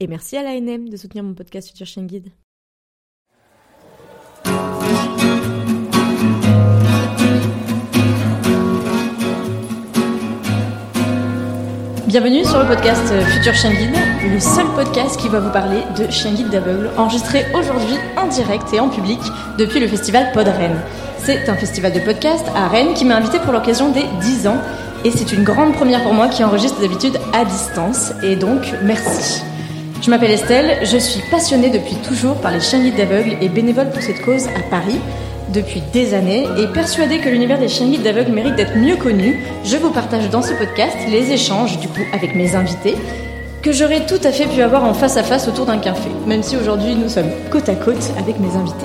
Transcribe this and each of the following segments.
Et merci à l'ANM de soutenir mon podcast Future Chien Guide. Bienvenue sur le podcast Future Chien Guide, le seul podcast qui va vous parler de chien guide d'aveugle, enregistré aujourd'hui en direct et en public depuis le festival Pod Rennes. C'est un festival de podcast à Rennes qui m'a invité pour l'occasion des 10 ans et c'est une grande première pour moi qui enregistre d'habitude à distance et donc merci. Je m'appelle Estelle, je suis passionnée depuis toujours par les chiens guides d'aveugles et bénévole pour cette cause à Paris depuis des années et persuadée que l'univers des chiens guides d'aveugles mérite d'être mieux connu, je vous partage dans ce podcast les échanges du coup avec mes invités que j'aurais tout à fait pu avoir en face à face autour d'un café, même si aujourd'hui nous sommes côte à côte avec mes invités.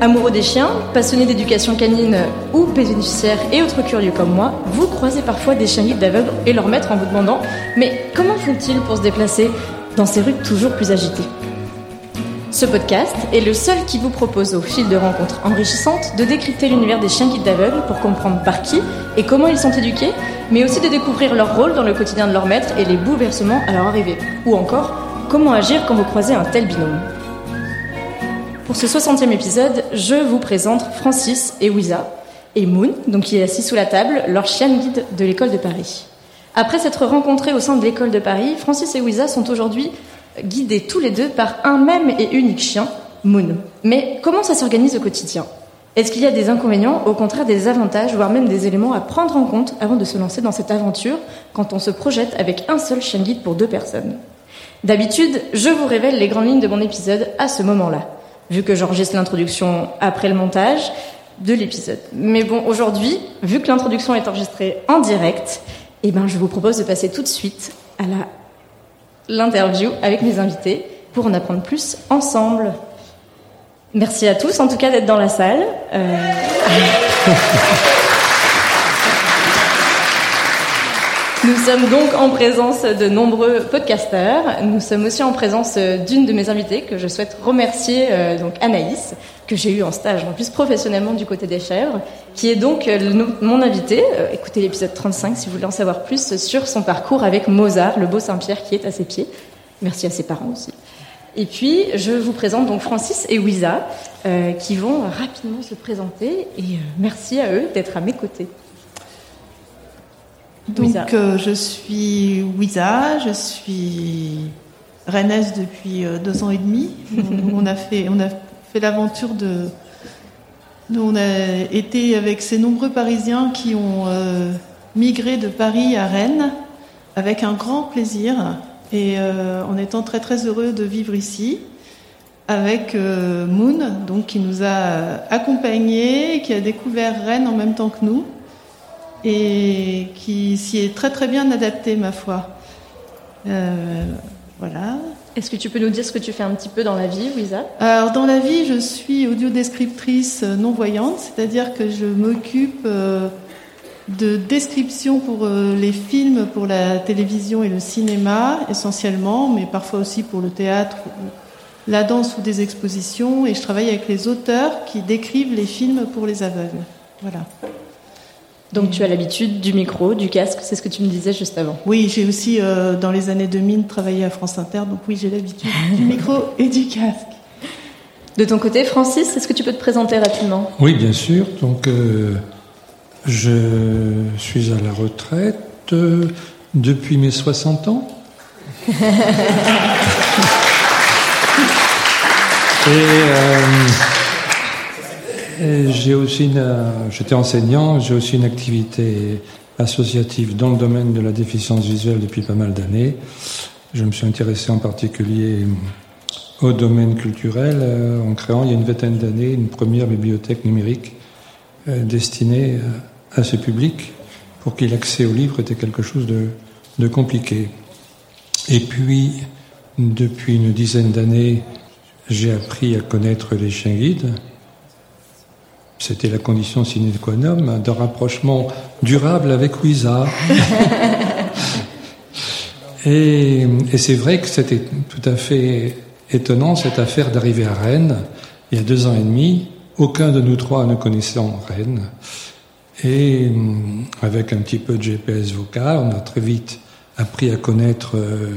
Amoureux des chiens, passionnés d'éducation canine ou bénéficiaires et autres curieux comme moi, vous croisez parfois des chiens guides d'aveugles et leur maître en vous demandant Mais comment font-ils pour se déplacer? Dans ces rues toujours plus agitées. Ce podcast est le seul qui vous propose, au fil de rencontres enrichissantes, de décrypter l'univers des chiens guides d'aveugles pour comprendre par qui et comment ils sont éduqués, mais aussi de découvrir leur rôle dans le quotidien de leur maître et les bouleversements à leur arrivée. Ou encore, comment agir quand vous croisez un tel binôme. Pour ce 60e épisode, je vous présente Francis et Wiza, et Moon, donc qui est assis sous la table, leur chien guide de l'école de Paris. Après s'être rencontrés au sein de l'école de Paris, Francis et Wiza sont aujourd'hui guidés tous les deux par un même et unique chien, Moon. Mais comment ça s'organise au quotidien? Est-ce qu'il y a des inconvénients, au contraire des avantages, voire même des éléments à prendre en compte avant de se lancer dans cette aventure quand on se projette avec un seul chien guide pour deux personnes? D'habitude, je vous révèle les grandes lignes de mon épisode à ce moment-là, vu que j'enregistre l'introduction après le montage de l'épisode. Mais bon, aujourd'hui, vu que l'introduction est enregistrée en direct, eh ben, je vous propose de passer tout de suite à l'interview avec mes invités pour en apprendre plus ensemble. Merci à tous, en tout cas, d'être dans la salle. Euh... Nous sommes donc en présence de nombreux podcasteurs. Nous sommes aussi en présence d'une de mes invitées que je souhaite remercier, euh, donc Anaïs, que j'ai eu en stage en plus professionnellement du côté des chèvres, qui est donc euh, mon invitée. Euh, écoutez l'épisode 35 si vous voulez en savoir plus sur son parcours avec Mozart, le beau Saint-Pierre qui est à ses pieds. Merci à ses parents aussi. Et puis, je vous présente donc Francis et Wiza, qui vont rapidement se présenter. Et merci à eux d'être à mes côtés. Donc, euh, je suis Wiza, je suis rennaise depuis euh, deux ans et demi. on, a fait, on a fait l'aventure de. Nous, on a été avec ces nombreux Parisiens qui ont euh, migré de Paris à Rennes avec un grand plaisir et en étant très très heureux de vivre ici avec Moon, donc qui nous a accompagnés, qui a découvert Rennes en même temps que nous et qui s'y est très très bien adapté, ma foi. Euh, voilà. Est-ce que tu peux nous dire ce que tu fais un petit peu dans la vie, Lisa Alors, dans la vie, je suis audiodescriptrice non-voyante, c'est-à-dire que je m'occupe euh, de description pour euh, les films, pour la télévision et le cinéma, essentiellement, mais parfois aussi pour le théâtre, la danse ou des expositions. Et je travaille avec les auteurs qui décrivent les films pour les aveugles. Voilà. Donc tu as l'habitude du micro, du casque, c'est ce que tu me disais juste avant. Oui, j'ai aussi euh, dans les années 2000 travaillé à France Inter, donc oui, j'ai l'habitude du micro et du casque. De ton côté, Francis, est-ce que tu peux te présenter rapidement? Oui, bien sûr. Donc euh, je suis à la retraite euh, depuis mes 60 ans. et j'ai aussi une, j'étais enseignant, j'ai aussi une activité associative dans le domaine de la déficience visuelle depuis pas mal d'années. Je me suis intéressé en particulier au domaine culturel euh, en créant il y a une vingtaine d'années une première bibliothèque numérique euh, destinée euh, à ce public pour qui l'accès aux livres était quelque chose de, de compliqué. Et puis, depuis une dizaine d'années, j'ai appris à connaître les chiens guides. C'était la condition sine qua non d'un rapprochement durable avec Ouisa. et, et c'est vrai que c'était tout à fait étonnant cette affaire d'arriver à Rennes il y a deux ans et demi. Aucun de nous trois ne connaissant Rennes. Et avec un petit peu de GPS vocal, on a très vite appris à connaître euh,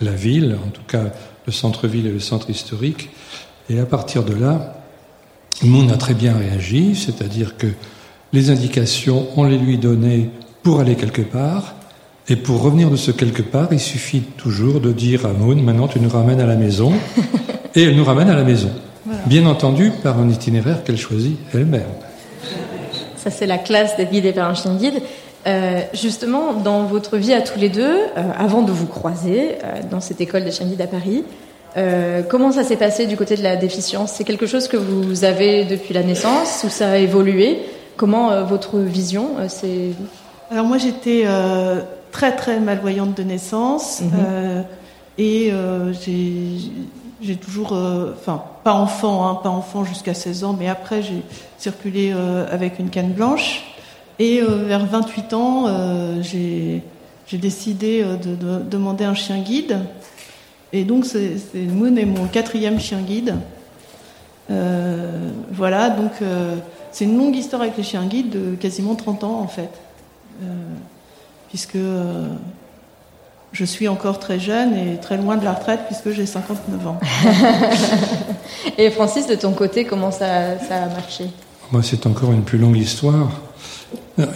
la ville, en tout cas le centre-ville et le centre historique. Et à partir de là, Moon a très bien réagi, c'est-à-dire que les indications, on les lui donnait pour aller quelque part. Et pour revenir de ce quelque part, il suffit toujours de dire à Moon, maintenant tu nous ramènes à la maison. et elle nous ramène à la maison. Bien entendu, par un itinéraire qu'elle choisit elle-même. Ça, c'est la classe d'être guidé par un chien guide. Euh, justement, dans votre vie à tous les deux, euh, avant de vous croiser euh, dans cette école des chiens guides à Paris, comment ça s'est passé du côté de la déficience? C'est quelque chose que vous avez depuis la naissance ou ça a évolué? Comment votre vision c'est Alors moi, j'étais très très malvoyante de naissance mhm. et j'ai toujours, enfin pas enfant, hein, pas enfant jusqu'à 16 ans, mais après j'ai circulé avec une canne blanche. Et euh, vers 28 ans, euh, j'ai décidé euh, de, demander un chien guide. Et donc, c'est Moon est mon quatrième chien guide. voilà, donc c'est une longue histoire avec les chiens guides de quasiment 30 ans en fait. puisque je suis encore très jeune et très loin de la retraite puisque j'ai 59 ans. et Francis, de ton côté, comment ça a marché? Moi, c'est encore une plus longue histoire.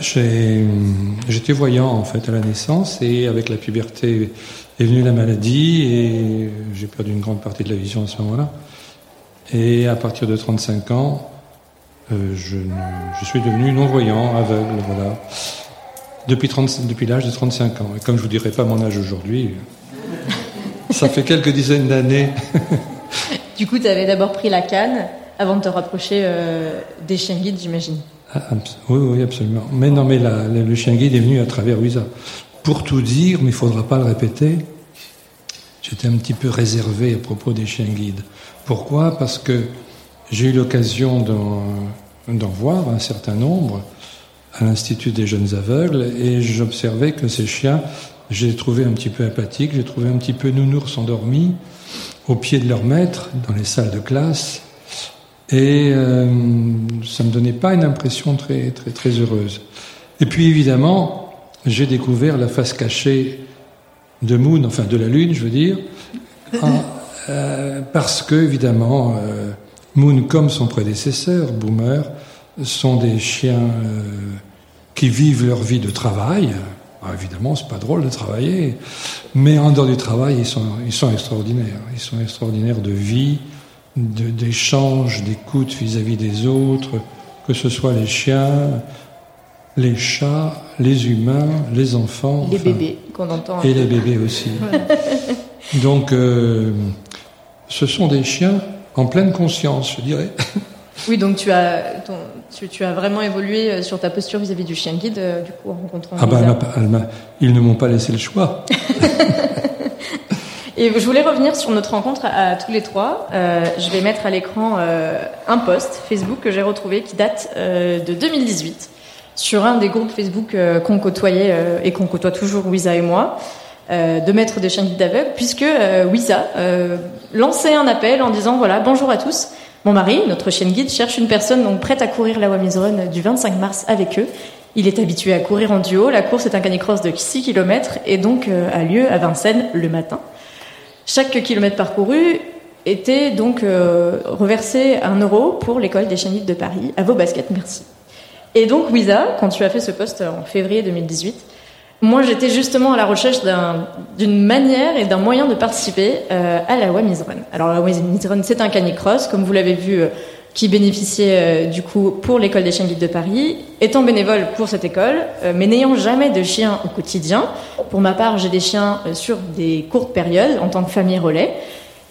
J'étais voyant en fait à la naissance et avec la puberté est venue la maladie et j'ai perdu une grande partie de la vision à ce moment-là. Et à partir de 35 ans, euh, je, je, suis devenu non-voyant, aveugle, voilà. Depuis, depuis l'âge de 35 ans. Et comme je vous dirai pas mon âge aujourd'hui, ça fait quelques dizaines d'années. du coup, tu avais d'abord pris la canne avant de te rapprocher euh, des chiens guides, j'imagine. Ah, oui, oui, absolument. Mais non, mais le chien guide est venu à travers Ouisa. Pour tout dire, mais il ne faudra pas le répéter, j'étais un petit peu réservé à propos des chiens guides. Pourquoi? Parce que j'ai eu l'occasion d'en voir un certain nombre à l'Institut des jeunes aveugles et j'observais que ces chiens, j'ai trouvé un petit peu apathiques, j'ai trouvé un petit peu nounours endormis au pied de leur maître dans les salles de classe et euh, ça me donnait pas une impression très, très, très heureuse. Et puis évidemment, j'ai découvert la face cachée de Moon, enfin de la Lune, je veux dire, euh, parce que évidemment, euh, Moon, comme son prédécesseur, Boomer, sont des chiens qui vivent leur vie de travail. Alors, évidemment, c'est pas drôle de travailler, mais en dehors du travail, ils sont, ils sont extraordinaires. Ils sont extraordinaires de vie, d'échange, d'écoute vis-à-vis des autres, que ce soit les chiens, les chats, les humains, les enfants. Les bébés qu'on entend. Et les bébés aussi. Donc, euh, ce sont des chiens en pleine conscience, je dirais. Oui, donc tu as, tu, as vraiment évolué euh, sur ta posture vis-à-vis du chien guide, euh, du coup, en rencontrant. Ah bah, ils ne m'ont pas laissé le choix. Et je voulais revenir sur notre rencontre à, tous les trois. Euh, je vais mettre à l'écran euh, un post Facebook que j'ai retrouvé qui date euh, de 2018 sur un des groupes Facebook qu'on côtoyait et qu'on côtoie toujours, Wiza et moi, de maîtres de chiens guides d'aveugle, puisque Wiza lançait un appel en disant voilà bonjour à tous. Mon mari, notre chien guide, cherche une personne donc prête à courir la Wamiz Run du 25 mars avec eux. Il est habitué à courir en duo. La course est un canicross de 6 km et donc a lieu à Vincennes le matin. Chaque kilomètre parcouru était donc euh, reversé un euro pour l'école des chiens de Paris. À vos baskets, merci. Et donc, Wiza, quand tu as fait ce poste en février 2018, moi j'étais justement à la recherche d'une manière et d'un moyen de participer euh, à la Wamiz Run. Alors la Wamiz Run, c'est un canicross, comme vous l'avez vu, euh, qui bénéficiait du coup pour l'école des chiens guides de Paris. Étant bénévole pour cette école, mais n'ayant jamais de chiens au quotidien, pour ma part, j'ai des chiens euh, sur des courtes périodes en tant que famille relais.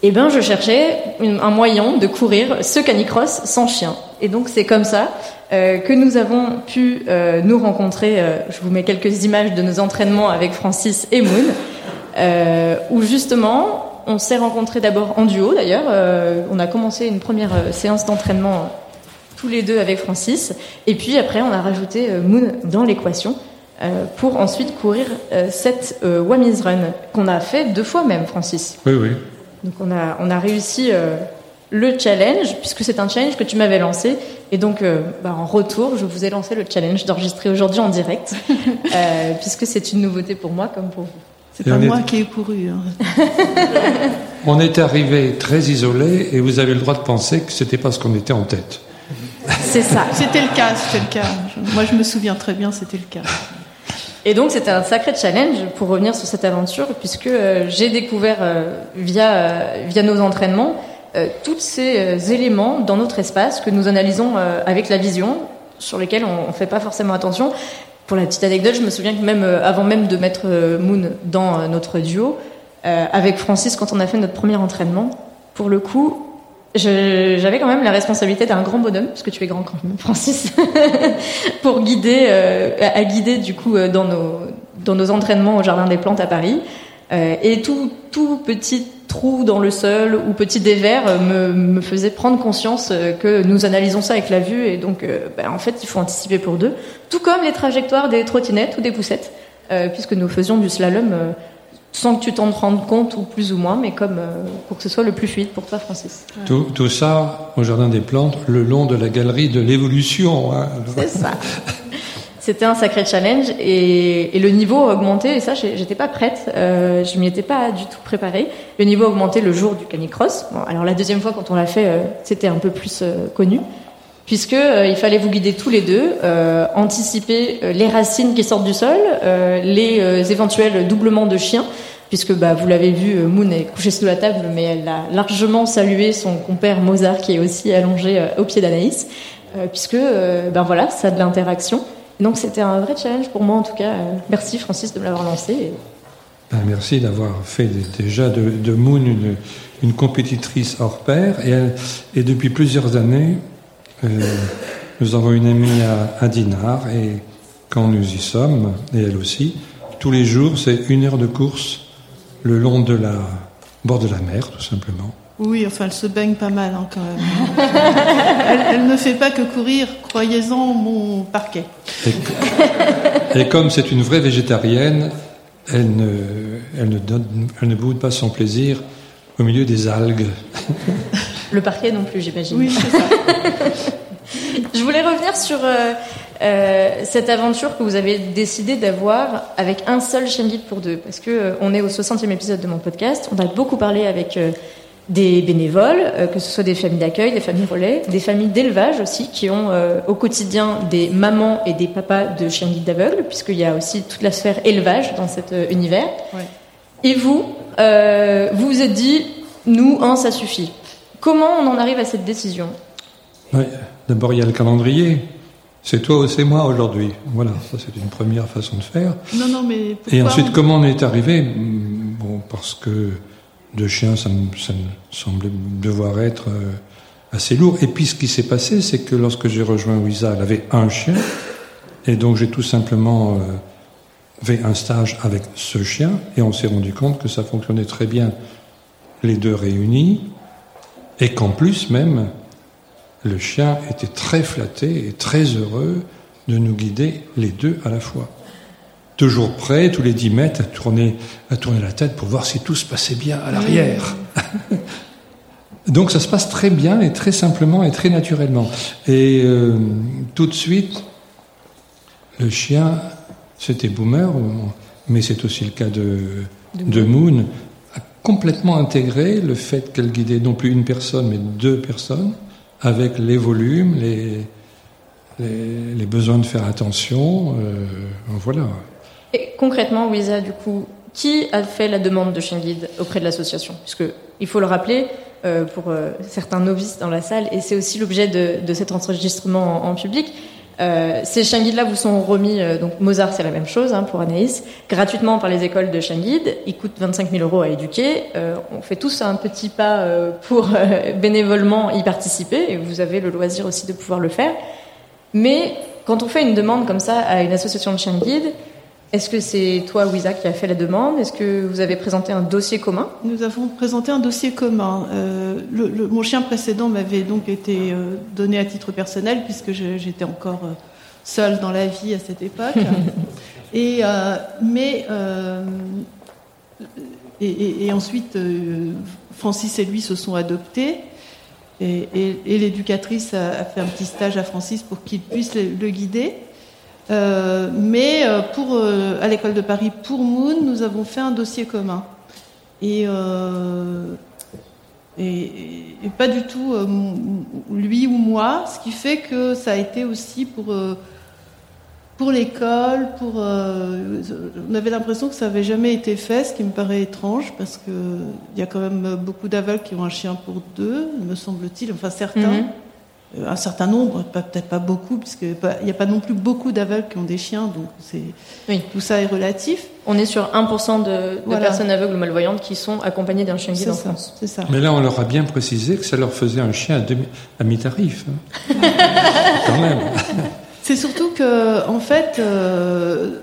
Et eh ben, je cherchais un moyen de courir ce canicross sans chien. Et donc, c'est comme ça euh, que nous avons pu euh, nous rencontrer. je vous mets quelques images de nos entraînements avec Francis et Moon, où justement, On s'est rencontrés d'abord en duo d'ailleurs. Euh, on a commencé une première euh, séance d'entraînement tous les deux avec Francis. Et puis après, on a rajouté Moon dans l'équation pour ensuite courir cette Wamiz Run qu'on a fait deux fois même, Francis. Oui, oui. Donc on a, on a réussi le challenge, puisque c'est un challenge que tu m'avais lancé. Et donc, bah, en retour, je vous ai lancé le challenge d'enregistrer aujourd'hui en direct, puisque c'est une nouveauté pour moi comme pour vous. C'est pas moi qui ai couru. Hein. on est arrivé très isolé et vous avez le droit de penser que c'était parce qu'on était en tête. C'est ça. C'était le cas, c'était le cas. Moi, je me souviens très bien, c'était le cas. Et donc, c'était un sacré challenge pour revenir sur cette aventure, puisque euh, j'ai découvert euh, via, euh, via nos entraînements tous ces éléments dans notre espace que nous analysons avec la vision, sur lesquels on ne fait pas forcément attention, pour la petite anecdote, je me souviens que même euh, avant même de mettre euh, Moon dans euh, notre duo, avec Francis, quand on a fait notre premier entraînement, pour le coup, j'avais quand même la responsabilité d'un grand bonhomme, parce que tu es grand quand même, Francis, pour guider, à guider du coup dans nos dans nos entraînements au Jardin des Plantes à Paris. Et tout tout petit trou dans le sol ou petit dévers euh, me, me faisait prendre conscience euh, que nous analysons ça avec la vue et donc euh, ben, en fait il faut anticiper pour deux, tout comme les trajectoires des trottinettes ou des poussettes, puisque nous faisions du slalom sans que tu t'en rendes compte ou plus ou moins, mais comme pour que ce soit le plus fluide pour toi Francis. Tout, tout, ça au Jardin des Plantes, le long de la galerie de l'évolution. Hein. C'est ça. C'était un sacré challenge et, le niveau a augmenté et ça j'étais pas prête, euh, je m'y étais pas du tout préparée. Le niveau a augmenté le jour du canicross. Bon, alors la deuxième fois quand on l'a fait, euh, c'était un peu plus euh, connu puisque il fallait vous guider tous les deux, anticiper les racines qui sortent du sol, les éventuels doublements de chiens, puisque bah, vous l'avez vu, Moon est couchée sous la table, mais elle a largement salué son compère Mozart qui est aussi allongé au pied d'Anaïs, puisque ben voilà, ça a de l'interaction. Donc c'était un vrai challenge pour moi en tout cas. Euh, merci Francis de me l'avoir lancé. Ben, merci d'avoir fait déjà de, Moon une, compétitrice hors pair. Et, depuis plusieurs années, euh, nous avons une amie à, Dinard et quand nous y sommes, et elle aussi, tous les jours c'est une heure de course le long de la bord de la mer tout simplement. Oui, enfin, elle se baigne pas mal hein, quand même. elle, ne fait pas que courir, croyez-en, mon parquet. Et, comme c'est une vraie végétarienne, elle ne, elle, ne donne, elle ne boude pas son plaisir au milieu des algues. Le parquet non plus, j'imagine. Oui, c'est ça. Je voulais revenir sur euh, euh, cette aventure que vous avez décidé d'avoir avec un seul chien guide pour deux, parce que euh, on est au 60e épisode de mon podcast. On a beaucoup parlé avec des bénévoles, euh, que ce soit des familles d'accueil, des familles relais, des familles d'élevage aussi, qui ont euh, au quotidien des mamans et des papas de chiens guides d'aveugles, puisqu'il y a aussi toute la sphère élevage dans cet euh, univers. Et vous, vous vous êtes dit, nous, un, ça suffit. Comment on en arrive à cette décision? D'abord, il y a le calendrier. C'est toi ou c'est moi aujourd'hui. Voilà, ça c'est une première façon de faire. Non, non, mais Et ensuite, comment on est arrivé? Bon, parce que de chiens, ça me, semblait devoir être euh, assez lourd. Et puis ce qui s'est passé, c'est que lorsque j'ai rejoint Wisa, elle avait un chien, et donc j'ai tout simplement euh, fait un stage avec ce chien, et on s'est rendu compte que ça fonctionnait très bien, les deux réunis, et qu'en plus même, le chien était très flatté et très heureux de nous guider les deux à la fois toujours prêt, tous les 10 mètres, à tourner, à tourner la tête pour voir si tout se passait bien à l'arrière. Donc ça se passe très bien et très simplement et très naturellement. Et euh, tout de suite, le chien, c'était Boomer, mais c'est aussi le cas de, de, Moon, a complètement intégré le fait qu'elle guidait non plus une personne, mais deux personnes, avec les volumes, les, les, besoins de faire attention. Euh, voilà. Et concrètement, Wisa, du coup, qui a fait la demande de chien auprès de l'association? Puisque il faut le rappeler euh, pour euh, certains novices dans la salle, et c'est aussi l'objet de, de, cet enregistrement en, public. Euh, ces chiens guides-là vous sont remis, euh, donc Mozart c'est la même chose hein, pour Anaïs, gratuitement par les écoles de chiens. Ils coûtent 25 000 euros à éduquer. Euh, on fait tous un petit pas pour bénévolement y participer, et vous avez le loisir aussi de pouvoir le faire. Mais quand on fait une demande comme ça à une association de chiens Est-ce que c'est toi, Wiza, qui a fait la demande? Est-ce que vous avez présenté un dossier commun? Nous avons présenté un dossier commun. Euh, le, mon chien précédent m'avait donc été euh, donné à titre personnel puisque j'étais encore euh, seule dans la vie à cette époque. et euh, mais et, et, et, ensuite, Francis et lui se sont adoptés. Et, et l'éducatrice a, a, fait un petit stage à Francis pour qu'il puisse le, le guider. Euh, mais euh, pour, euh, à l'école de Paris, pour Moon, nous avons fait un dossier commun. Et, et, pas du tout lui ou moi, ce qui fait que ça a été aussi pour pour l'école, pour on avait l'impression que ça avait jamais été fait, ce qui me paraît étrange parce que il y a quand même beaucoup d'aveugles qui ont un chien pour deux, me semble-t-il, enfin certains. -hmm un certain nombre, peut-être pas beaucoup, puisqu'il n'y a pas non plus beaucoup d'aveugles qui ont des chiens, donc c'est oui. tout ça est relatif. On est sur 1% de, de voilà. personnes aveugles ou malvoyantes qui sont accompagnées d'un chien guide en France. C'est ça. Mais là, on leur a bien précisé que ça leur faisait un chien à, demi, à mi-tarif. Hein. Quand même. C'est surtout que, en fait, euh,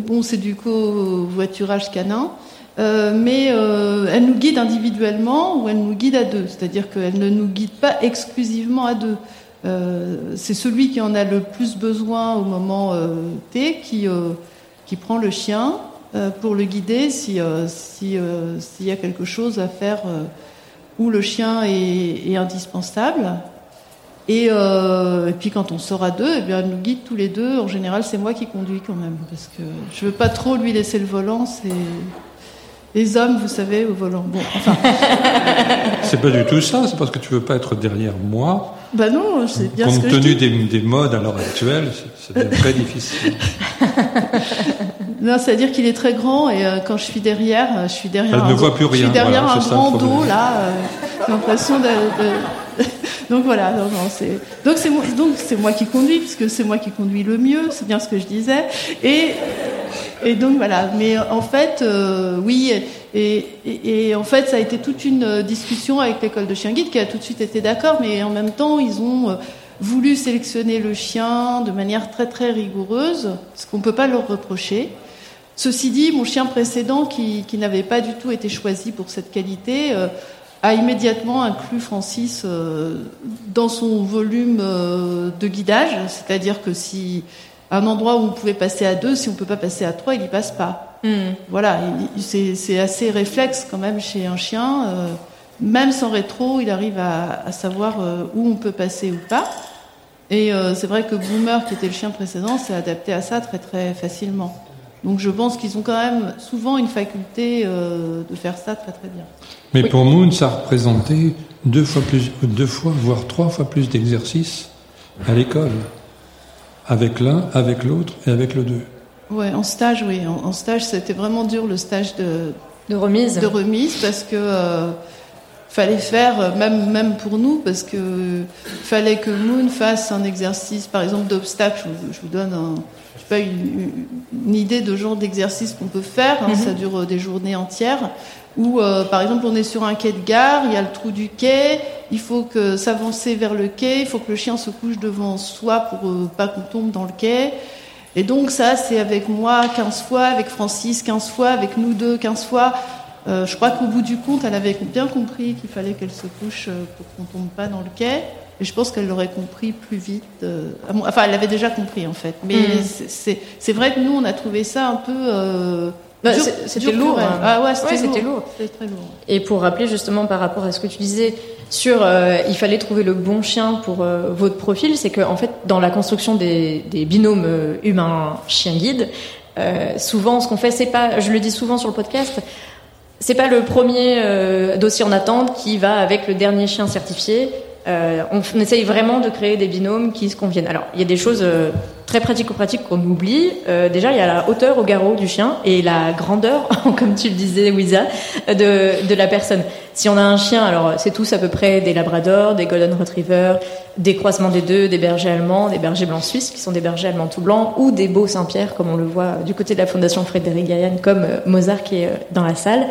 bon, c'est du covoiturage canin. Euh, mais euh, elle nous guide individuellement ou elle nous guide à deux, c'est-à-dire qu'elle ne nous guide pas exclusivement à deux. Euh, c'est celui qui en a le plus besoin au moment T qui, qui prend le chien pour le guider si s'il si, y a quelque chose à faire où le chien est, indispensable. Et, puis quand on sort à deux, eh bien, elle nous guide tous les deux. En général, c'est moi qui conduis quand même parce que je veux pas trop lui laisser le volant. Les hommes, vous savez, au volant. Bon, enfin. c'est pas du tout ça, c'est parce que tu veux pas être derrière moi. Bah non, c'est bien Compte ce que tenu je dis. Des, des modes à l'heure actuelle, c'est très difficile. non, c'est-à-dire qu'il est très grand et euh, quand je suis derrière, je suis derrière. Elle un ne voit plus rien. Je suis derrière voilà, un grand dos là. Euh, j'ai l'impression de, de... donc voilà, c'est donc c'est moi, donc c'est moi qui conduis puisque c'est moi qui conduis le mieux, c'est bien ce que je disais et donc voilà, mais en fait, euh, oui, et, en fait, ça a été toute une discussion avec l'école de chien guide qui a tout de suite été d'accord, mais en même temps, ils ont voulu sélectionner le chien de manière très très rigoureuse, ce qu'on peut pas leur reprocher. Ceci dit, mon chien précédent, qui, qui n'avait pas du tout été choisi pour cette qualité, euh, a immédiatement inclus Francis euh, dans son volume euh, de guidage, c'est-à-dire que si un endroit où on pouvait passer à deux, si on peut pas passer à trois, il y passe pas. Mm. Voilà, c'est assez réflexe quand même chez un chien. Euh, même sans rétro, il arrive à, à savoir euh, où on peut passer ou pas. Et euh, c'est vrai que Boomer, qui était le chien précédent, s'est adapté à ça très très facilement. Donc je pense qu'ils ont quand même souvent une faculté euh, de faire ça très très bien. Mais oui. pour Moon, ça représentait deux fois plus, deux fois, voire trois fois plus d'exercices à l'école avec l'un, avec l'autre et avec le deux. Ouais, en stage, oui. En, en stage, c'était vraiment dur le stage de, de remise. De remise parce que euh, fallait faire, même, même pour nous, parce que fallait que Moon fasse un exercice, par exemple, d'obstacle. Je, je, vous donne un, je sais pas, une, une idée de genre d'exercice qu'on peut faire. Hein, mm -hmm. Ça dure des journées entières. Où, euh, par exemple, on est sur un quai de gare, il y a le trou du quai, il faut que s'avancer vers le quai, il faut que le chien se couche devant soi pour euh, pas qu'on tombe dans le quai. Et donc ça, c'est avec moi 15 fois, avec Francis 15 fois, avec nous deux 15 fois. Euh, je crois qu'au bout du compte, elle avait bien compris qu'il fallait qu'elle se couche pour qu'on tombe pas dans le quai. Et je pense qu'elle l'aurait compris plus vite. Euh, enfin, elle l'avait déjà compris en fait. Mais mmh. c'est vrai que nous, on a trouvé ça un peu... Euh, bah, c'était lourd. Hein. Ah ouais, c'était ouais, lourd. lourd. très lourd. Et pour rappeler justement par rapport à ce que tu disais sur euh, il fallait trouver le bon chien pour euh, votre profil, c'est que en fait dans la construction des, des binômes euh, humain chien guide, souvent ce qu'on fait c'est pas, je le dis souvent sur le podcast, c'est pas le premier euh, dossier en attente qui va avec le dernier chien certifié. Euh, on, on, essaye vraiment de créer des binômes qui se conviennent. Alors, il y a des choses euh, très pratico-pratiques qu'on oublie. Euh, déjà, il y a la hauteur au garrot du chien et la grandeur, comme tu le disais, Wiza, de, de la personne. Si on a un chien, alors c'est tous à peu près des labradors, des golden retrievers, des croisements des deux, des bergers allemands, des bergers blancs suisses, qui sont des bergers allemands tout blancs, ou des beaux Saint-Pierre, comme on le voit du côté de la fondation Frédéric Gaillan, comme Mozart qui est dans la salle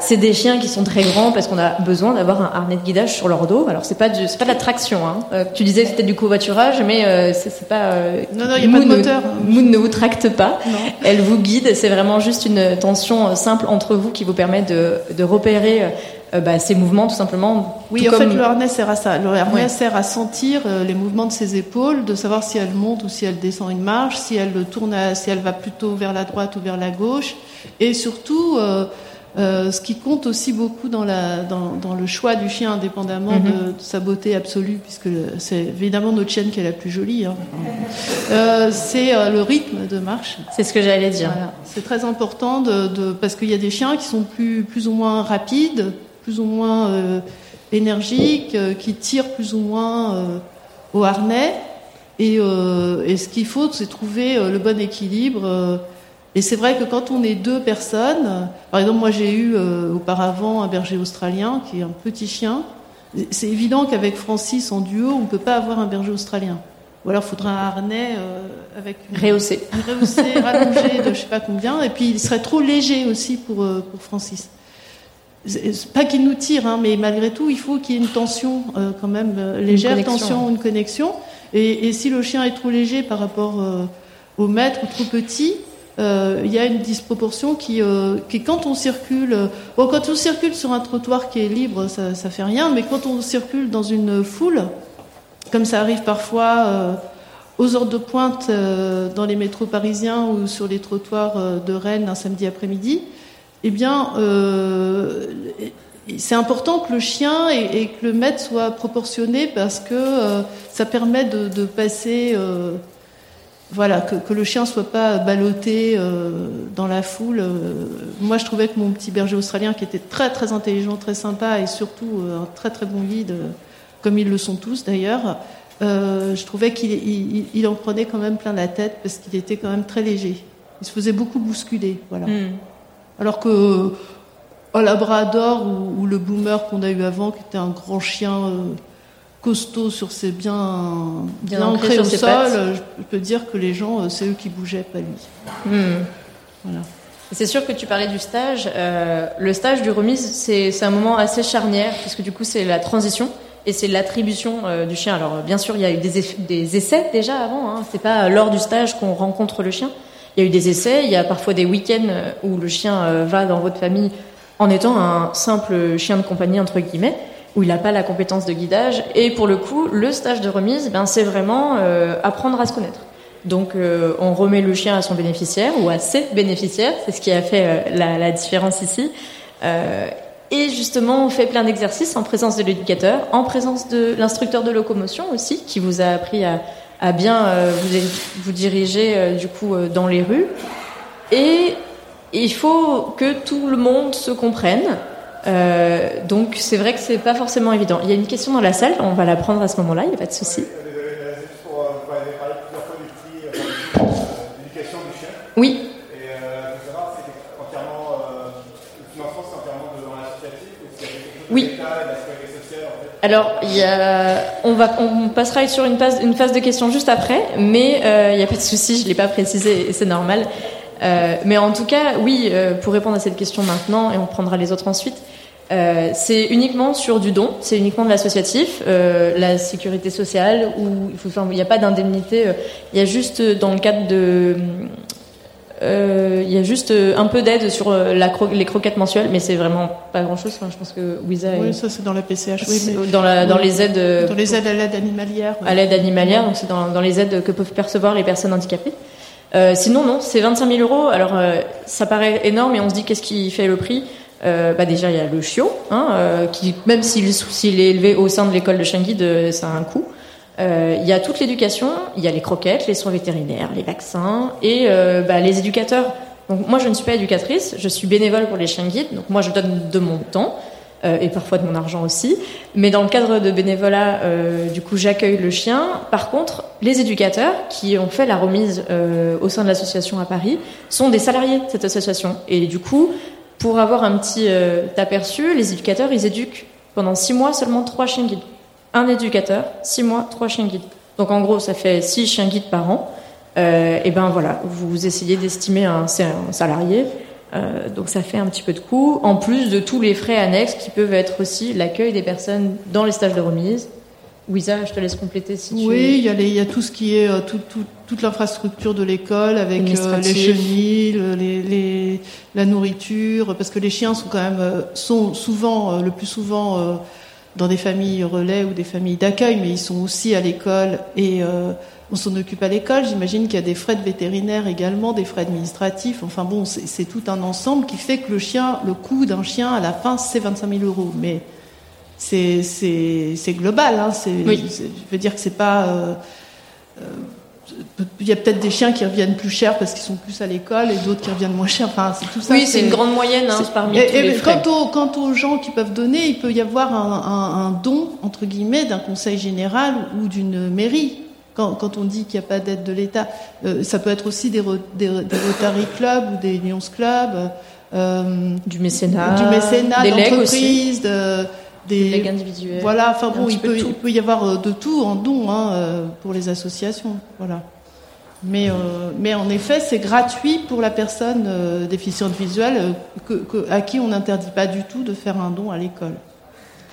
C'est des chiens qui sont très grands parce qu'on a besoin d'avoir un harnais de guidage sur leur dos. Alors c'est pas du, c'est pas de la traction. Hein. Euh, tu disais que c'était du covoiturage, mais euh, c'est, pas. Euh, non non, il n'y a pas de moteur. Moon ne vous tracte pas. Non. Elle vous guide. C'est vraiment juste une tension simple entre vous qui vous permet de, de repérer euh, bah, ces mouvements tout simplement. Oui, en fait, le harnais sert à ça. Le harnais sert à sentir euh, les mouvements de ses épaules, de savoir si elle monte ou si elle descend une marche, si elle tourne, si elle va plutôt vers la droite ou vers la gauche, et surtout. Euh, euh, ce qui compte aussi beaucoup dans, la, dans, dans le choix du chien, indépendamment de, mhm. de, sa beauté absolue, puisque c'est évidemment notre chienne qui est la plus jolie, hein. euh, c'est euh, le rythme de marche. C'est ce que j'allais dire. Voilà. C'est très important de, de parce qu'il y a des chiens qui sont plus, plus ou moins rapides, plus ou moins énergiques, qui tirent plus ou moins au harnais. Et, et ce qu'il faut, c'est trouver le bon équilibre. Et c'est vrai que quand on est deux personnes, par exemple, moi j'ai eu auparavant un berger australien qui est un petit chien. C'est évident qu'avec Francis en duo, on ne peut pas avoir un berger australien. Ou alors il faudrait un harnais avec une, rehaussé, rehaussé, rallongé de je sais pas combien. Et puis il serait trop léger aussi pour, pour Francis pas qu'il nous tire, hein, mais malgré tout, il faut qu'il y ait une tension euh, quand même euh, légère, une tension, une connexion. Et, et, si le chien est trop léger par rapport euh, au maître ou trop petit, euh, il y a une disproportion qui, euh, quand on circule, bon, quand on circule sur un trottoir qui est libre, ça, ça fait rien, mais quand on circule dans une foule, comme ça arrive parfois aux heures de pointe dans les métros parisiens ou sur les trottoirs de Rennes un samedi après-midi, eh bien, euh, c'est important que le chien et, que le maître soient proportionnés parce que euh, ça permet de, passer, euh, voilà, que, que, le chien soit pas ballotté euh, dans la foule. Moi, je trouvais que mon petit berger australien, qui était très très intelligent, très sympa et surtout un très très bon guide, comme ils le sont tous d'ailleurs, je trouvais qu'il il, il en prenait quand même plein la tête parce qu'il était quand même très léger. Il se faisait beaucoup bousculer, voilà. Mm. Alors que un labrador ou, ou le boomer qu'on a eu avant, qui était un grand chien euh, costaud sur ses bien, bien, bien ancré au sol, pattes. je peux dire que les gens, euh, c'est eux qui bougeaient, pas lui. Hmm. Voilà. C'est sûr que tu parlais du stage. Euh, le stage du remise, c'est un moment assez charnière, parce que du coup, c'est la transition et c'est l'attribution euh, du chien. Alors, bien sûr, il y a eu des, des essais déjà avant. Hein. C'est pas lors du stage qu'on rencontre le chien. Il y a eu des essais, il y a parfois des week-ends où le chien euh, va dans votre famille en étant un simple chien de compagnie, entre guillemets, où il n'a pas la compétence de guidage. Et pour le coup, le stage de remise, ben, c'est vraiment euh, apprendre à se connaître. Donc euh, on remet le chien à son bénéficiaire ou à ses bénéficiaires, c'est ce qui a fait euh, la, différence ici. Et justement, on fait plein d'exercices en présence de l'éducateur, en présence de l'instructeur de locomotion aussi, qui vous a appris à, à bien vous, vous, diriger du coup dans les rues. Et il faut que tout le monde se comprenne. Donc c'est vrai que c'est pas forcément évident. Il y a une question dans la salle, on va la prendre à ce moment-là, il n'y a pas de souci. Oui. Oui. Alors, il y a, on, va, on passera sur une phase, de questions juste après, mais euh, il n'y a pas de souci, je ne l'ai pas précisé et c'est normal. Euh, mais en tout cas, oui, euh, pour répondre à cette question maintenant, et on prendra les autres ensuite, euh, c'est uniquement sur du don, c'est uniquement de l'associatif, euh, la sécurité sociale, où il n'y a pas d'indemnité, il y a juste dans le cadre de euh, il y a juste euh, un peu d'aide sur euh, la cro les croquettes mensuelles, mais c'est vraiment pas grand-chose. Enfin, je pense que Wiza. Oui, ça c'est dans la PCH. Oui, mais dans, la, dans les aides. Dans les aides à l'aide animalière. Ouais. À l'aide animalière, donc c'est dans, dans, les aides que peuvent percevoir les personnes handicapées. Euh, sinon, non, c'est 25 000 euros. Alors, euh, ça paraît énorme, et on se dit qu'est-ce qui fait le prix? Euh, bah déjà, il y a le chiot, hein, qui même s'il est élevé au sein de l'école de guide, ça a un coût. Euh, il y a toute l'éducation, il y a les croquettes, les soins vétérinaires, les vaccins et euh, bah, les éducateurs. Donc moi je ne suis pas éducatrice, je suis bénévole pour les guides, donc moi je donne de mon temps euh, et parfois de mon argent aussi. Mais dans le cadre de bénévolat, euh, du coup j'accueille le chien. Par contre, les éducateurs qui ont fait la remise euh, au sein de l'association à Paris sont des salariés de cette association. Et du coup, pour avoir un petit euh, aperçu, les éducateurs ils éduquent pendant six mois seulement trois chiens guides un éducateur, six mois, trois chiens guides. Donc en gros, ça fait six chiens guides par an. Euh, et ben voilà, vous essayez d'estimer un, un, salarié. Euh, donc ça fait un petit peu de coût, en plus de tous les frais annexes qui peuvent être aussi l'accueil des personnes dans les stages de remise. Wisa, je te laisse compléter si tu Oui, il y, a il y a tout ce qui est euh, tout, tout, toute l'infrastructure de l'école avec euh, les chenilles, les, les, la nourriture, parce que les chiens sont quand même sont souvent le plus souvent dans des familles relais ou des familles d'accueil, mais ils sont aussi à l'école et on s'en occupe à l'école. J'imagine qu'il y a des frais de vétérinaire également, des frais administratifs. Enfin bon, c'est tout un ensemble qui fait que le chien, le coût d'un chien à la fin, c'est 25 000 euros. Mais c'est global. Hein. Oui. Je veux dire que c'est pas. Euh, euh, il y a peut-être des chiens qui reviennent plus cher parce qu'ils sont plus à l'école et d'autres qui reviennent moins cher. Enfin, c'est tout ça. Oui, c'est une grande moyenne hein, parmi et, tous les frais. Quant, quant, aux gens qui peuvent donner, il peut y avoir un, un, un don entre guillemets d'un conseil général ou d'une mairie quand, on dit qu'il n'y a pas d'aide de l'État, euh, ça peut être aussi des, des, Rotary Club ou des Lions Club. Euh, du mécénat, du mécénat des d'entreprise, de, des legs individuels. Voilà, enfin bon, il peut, il peut, y avoir euh, de tout en don hein, pour les associations. Voilà. Mais, mais en effet, c'est gratuit pour la personne déficiente visuelle à qui on n'interdit pas du tout de faire un don à l'école.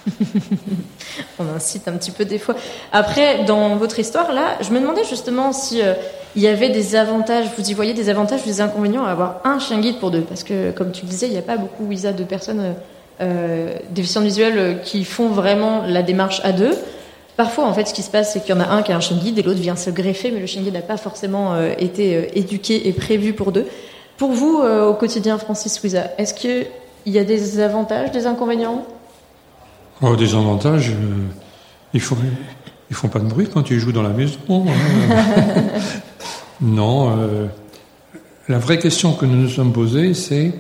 On incite un petit peu des fois. Après, dans votre histoire, là, je me demandais justement si euh, il y avait des avantages, vous y voyez des avantages ou des inconvénients à avoir un chien guide pour deux. Parce que, comme tu disais, il n'y a pas beaucoup, Isa, de personnes euh, euh déficientes visuelles euh, qui font vraiment la démarche à deux. Parfois, en fait, ce qui se passe, c'est qu'il y en a un qui a un chien guide et l'autre vient se greffer, mais le chien guide n'a pas forcément été éduqué et prévu pour deux. Pour vous, au quotidien, Francis Wiza, est-ce qu'il y a des avantages, des inconvénients? Oh, des avantages, euh, ils font, ils font pas de bruit quand ils jouent dans la maison. Hein. non, euh, la vraie question que nous nous sommes posée, c'est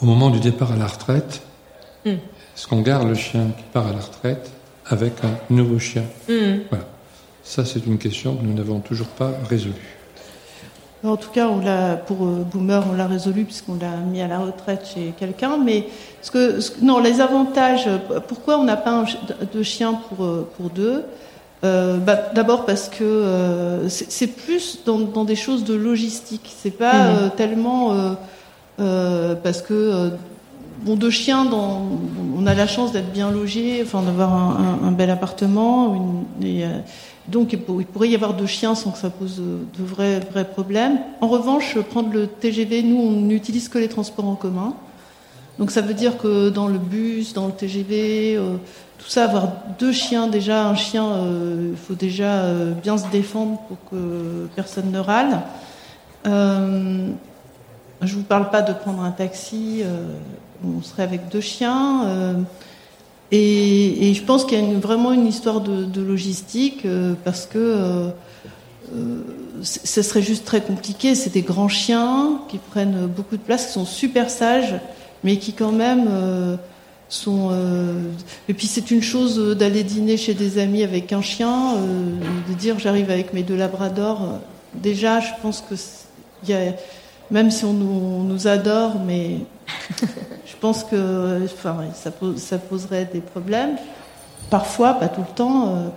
au moment du départ à la retraite, hmm. est-ce qu'on garde le chien qui part à la retraite avec un nouveau chien hmm. Voilà. Ça, c'est une question que nous n'avons toujours pas résolue. En tout cas, on l'a pour euh, Boomer, on l'a résolu puisqu'on l'a mis à la retraite chez quelqu'un. Mais ce que, non, les avantages. Pourquoi on n'a pas de chien pour euh, pour deux? Euh, bah, D'abord parce que euh, c'est plus dans, dans, des choses de logistique. C'est pas euh, tellement euh, parce que bon, deux chiens, on a la chance d'être bien logé, enfin d'avoir un, bel appartement. Et, donc il pourrait y avoir deux chiens sans que ça pose de vrais, problèmes. En revanche, prendre le TGV, nous on n'utilise que les transports en commun. Donc ça veut dire que dans le bus, dans le TGV, euh, tout ça, avoir deux chiens, déjà un chien, euh, il faut déjà euh, bien se défendre pour que personne ne râle. Je vous parle pas de prendre un taxi, on serait avec deux chiens. Et, et, je pense qu'il y a vraiment une histoire de, logistique euh, parce que euh, euh ce serait juste très compliqué. C'est des grands chiens qui prennent beaucoup de place, qui sont super sages, mais qui quand même euh, sont. Euh, et puis c'est une chose d'aller dîner chez des amis avec un chien, de dire j'arrive avec mes deux labradors. Déjà, je pense que il y a, même si on nous, on nous adore, mais je pense que enfin, ça, ça, poserait des problèmes. Parfois, pas tout le temps. Euh,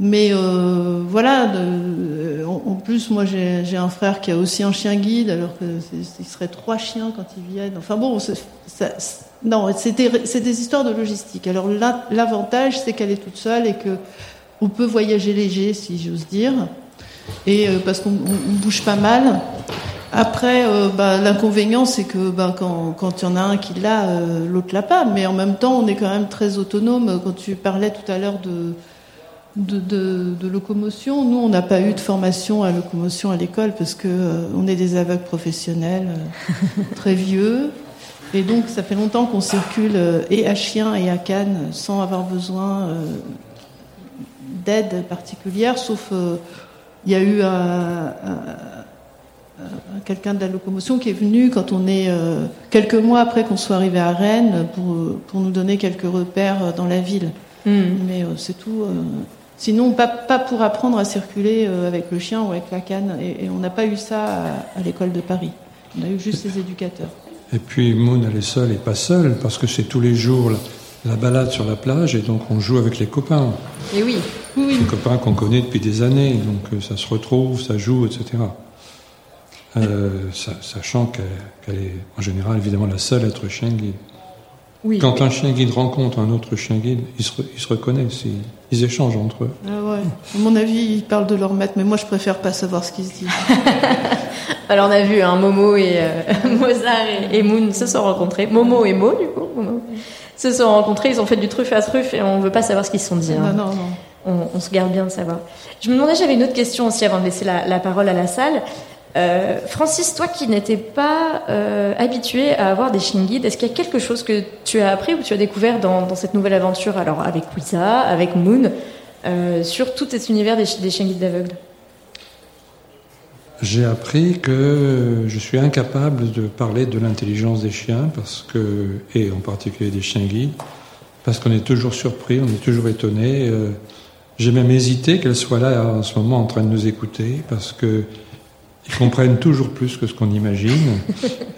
mais euh, voilà, de, en, plus, moi j'ai un frère qui a aussi un chien guide, alors qu'il serait trois chiens quand ils viennent. Enfin bon, ça, non, c'est des histoires de logistique. Alors l'avantage, c'est qu'elle est toute seule et que on peut voyager léger, si j'ose dire, et euh, parce qu'on bouge pas mal. Après, euh, bah, l'inconvénient, c'est que bah, quand il y en a un qui l'a, euh, l'autre l'a pas. Mais en même temps, on est quand même très autonome. Quand tu parlais tout à l'heure de, locomotion, nous, on n'a pas eu de formation à locomotion à l'école parce que euh, on est des aveugles professionnels, très vieux. Et donc, ça fait longtemps qu'on circule et à chien et à canne sans avoir besoin d'aide particulière, sauf il y a eu un quelqu'un de la locomotion qui est venu quand on est euh, quelques mois après qu'on soit arrivé à Rennes pour, pour nous donner quelques repères dans la ville. Hmm. Mais euh, c'est tout. Sinon, pas, pas pour apprendre à circuler avec le chien ou avec la canne. Et, on n'a pas eu ça à, l'école de Paris. On a eu juste les éducateurs. Et puis Moon, elle est seule et pas seule, parce que c'est tous les jours la, balade sur la plage, et donc on joue avec les copains. Et oui. oui, Les copains qu'on connaît depuis des années, donc ça se retrouve, ça joue, etc. sachant qu'elle est en général évidemment la seule à être chien guide. Oui. Quand un chien guide rencontre un autre chien guide, ils se, ils se reconnaissent, ils, ils, échangent entre eux. Ah ouais. À mon avis, ils parlent de leur maître, mais moi je préfère pas savoir ce qu'ils se disent. Alors on a vu hein, Momo et euh, Mozart et, et, Moon se sont rencontrés. Momo et Mo, du coup, Momo, se sont rencontrés. Ils ont fait du truffe à truffe et on veut pas savoir ce qu'ils se sont dit. Ah hein. non, non, non. On, on, se garde bien de savoir. Je me demandais, j'avais une autre question aussi avant de laisser la, la parole à la salle. Euh, Francis, toi qui n'étais pas euh, habitué à avoir des chiens guides, est-ce qu'il y a quelque chose que tu as appris ou tu as découvert dans, cette nouvelle aventure, alors avec Wiza, avec Moon, euh, sur tout cet univers des, des chiens guides d'aveugles J'ai appris que je suis incapable de parler de l'intelligence des chiens, parce que, et en particulier des chiens guides, parce qu'on est toujours surpris, on est toujours étonné. J'ai même hésité qu'elle soit là en ce moment en train de nous écouter, parce que comprennent toujours plus que ce qu'on imagine.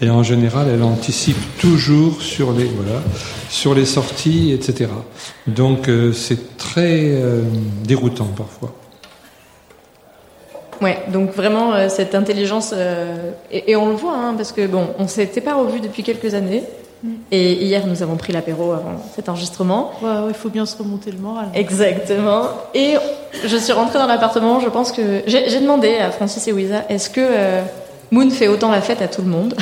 Et en général, elle anticipe toujours sur les, voilà, sur les sorties, etc. Donc, euh, c'est très euh, déroutant parfois. Ouais, donc vraiment euh, cette intelligence, et, on le voit, hein, parce que bon, on s'était pas revus depuis quelques années. Et hier, nous avons pris l'apéro avant cet enregistrement. Ouais, il ouais, faut bien se remonter le moral. Exactement. Et je suis rentrée dans l'appartement. Je pense que j'ai demandé à Francis et Wiza est-ce que euh, Moon fait autant la fête à tout le monde?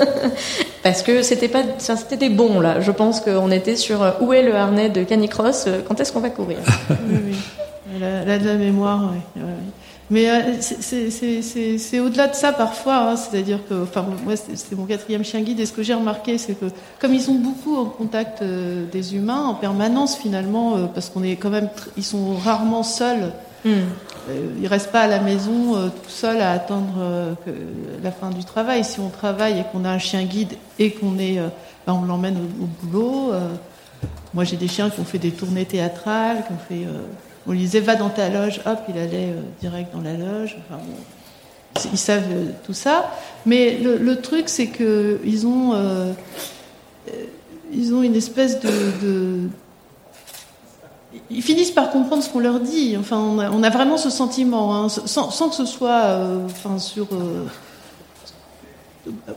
Parce que c'était pas, c'était des bons là. Je pense qu'on était sur euh, où est le harnais de Canicross euh, Quand est-ce qu'on va courir? Oui, oui. Elle a, de la mémoire. Oui. Ouais. Mais euh, c'est au-delà de ça parfois, hein, c'est-à-dire que, enfin, moi c'est mon quatrième chien guide et ce que j'ai remarqué, c'est que comme ils sont beaucoup en contact euh, des humains en permanence finalement, euh, parce qu'on est quand même, ils sont rarement seuls. Mm. ils restent pas à la maison tout seuls à attendre que, la fin du travail. Si on travaille et qu'on a un chien guide et qu'on est, ben, on l'emmène au, au, boulot. moi j'ai des chiens qui ont fait des tournées théâtrales, qui ont fait on lui disait va dans ta loge, hop, il allait euh, direct dans la loge. Ils savent euh, tout ça. Mais le, truc, c'est que ils ont, euh, ils ont une espèce de, ils finissent par comprendre ce qu'on leur dit. Enfin, on a, vraiment ce sentiment, hein, sans, que ce soit, enfin, sur.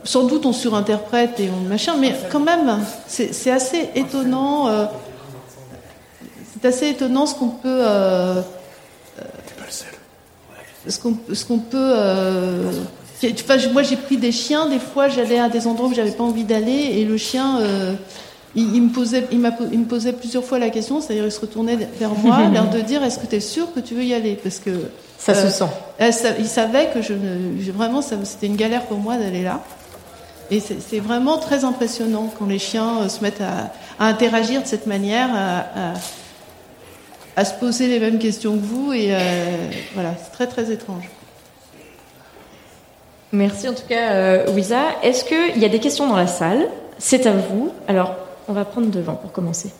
sans doute on surinterprète et on machin, mais quand même, c'est assez étonnant c'est assez étonnant ce qu'on peut. Euh, ce qu'on ce qu'on peut. Euh, enfin, moi, j'ai pris des chiens. Des fois, j'allais à des endroits où j'avais pas envie d'aller, et le chien, euh, il, il, me posait, il, il, me posait plusieurs fois la question. C'est-à-dire, il se retournait vers moi, l'air de dire Est-ce que tu es sûr que tu veux y aller? Parce que ça se sent. il savait que je, je vraiment, c'était une galère pour moi d'aller là. Et c'est vraiment très impressionnant quand les chiens se mettent à, à interagir de cette manière, à, à à se poser les mêmes questions que vous et euh, voilà, c'est très très étrange. Merci en tout cas, euh, Wiza. Est-ce qu'il y a des questions dans la salle? C'est à vous. Alors, on va prendre devant pour commencer.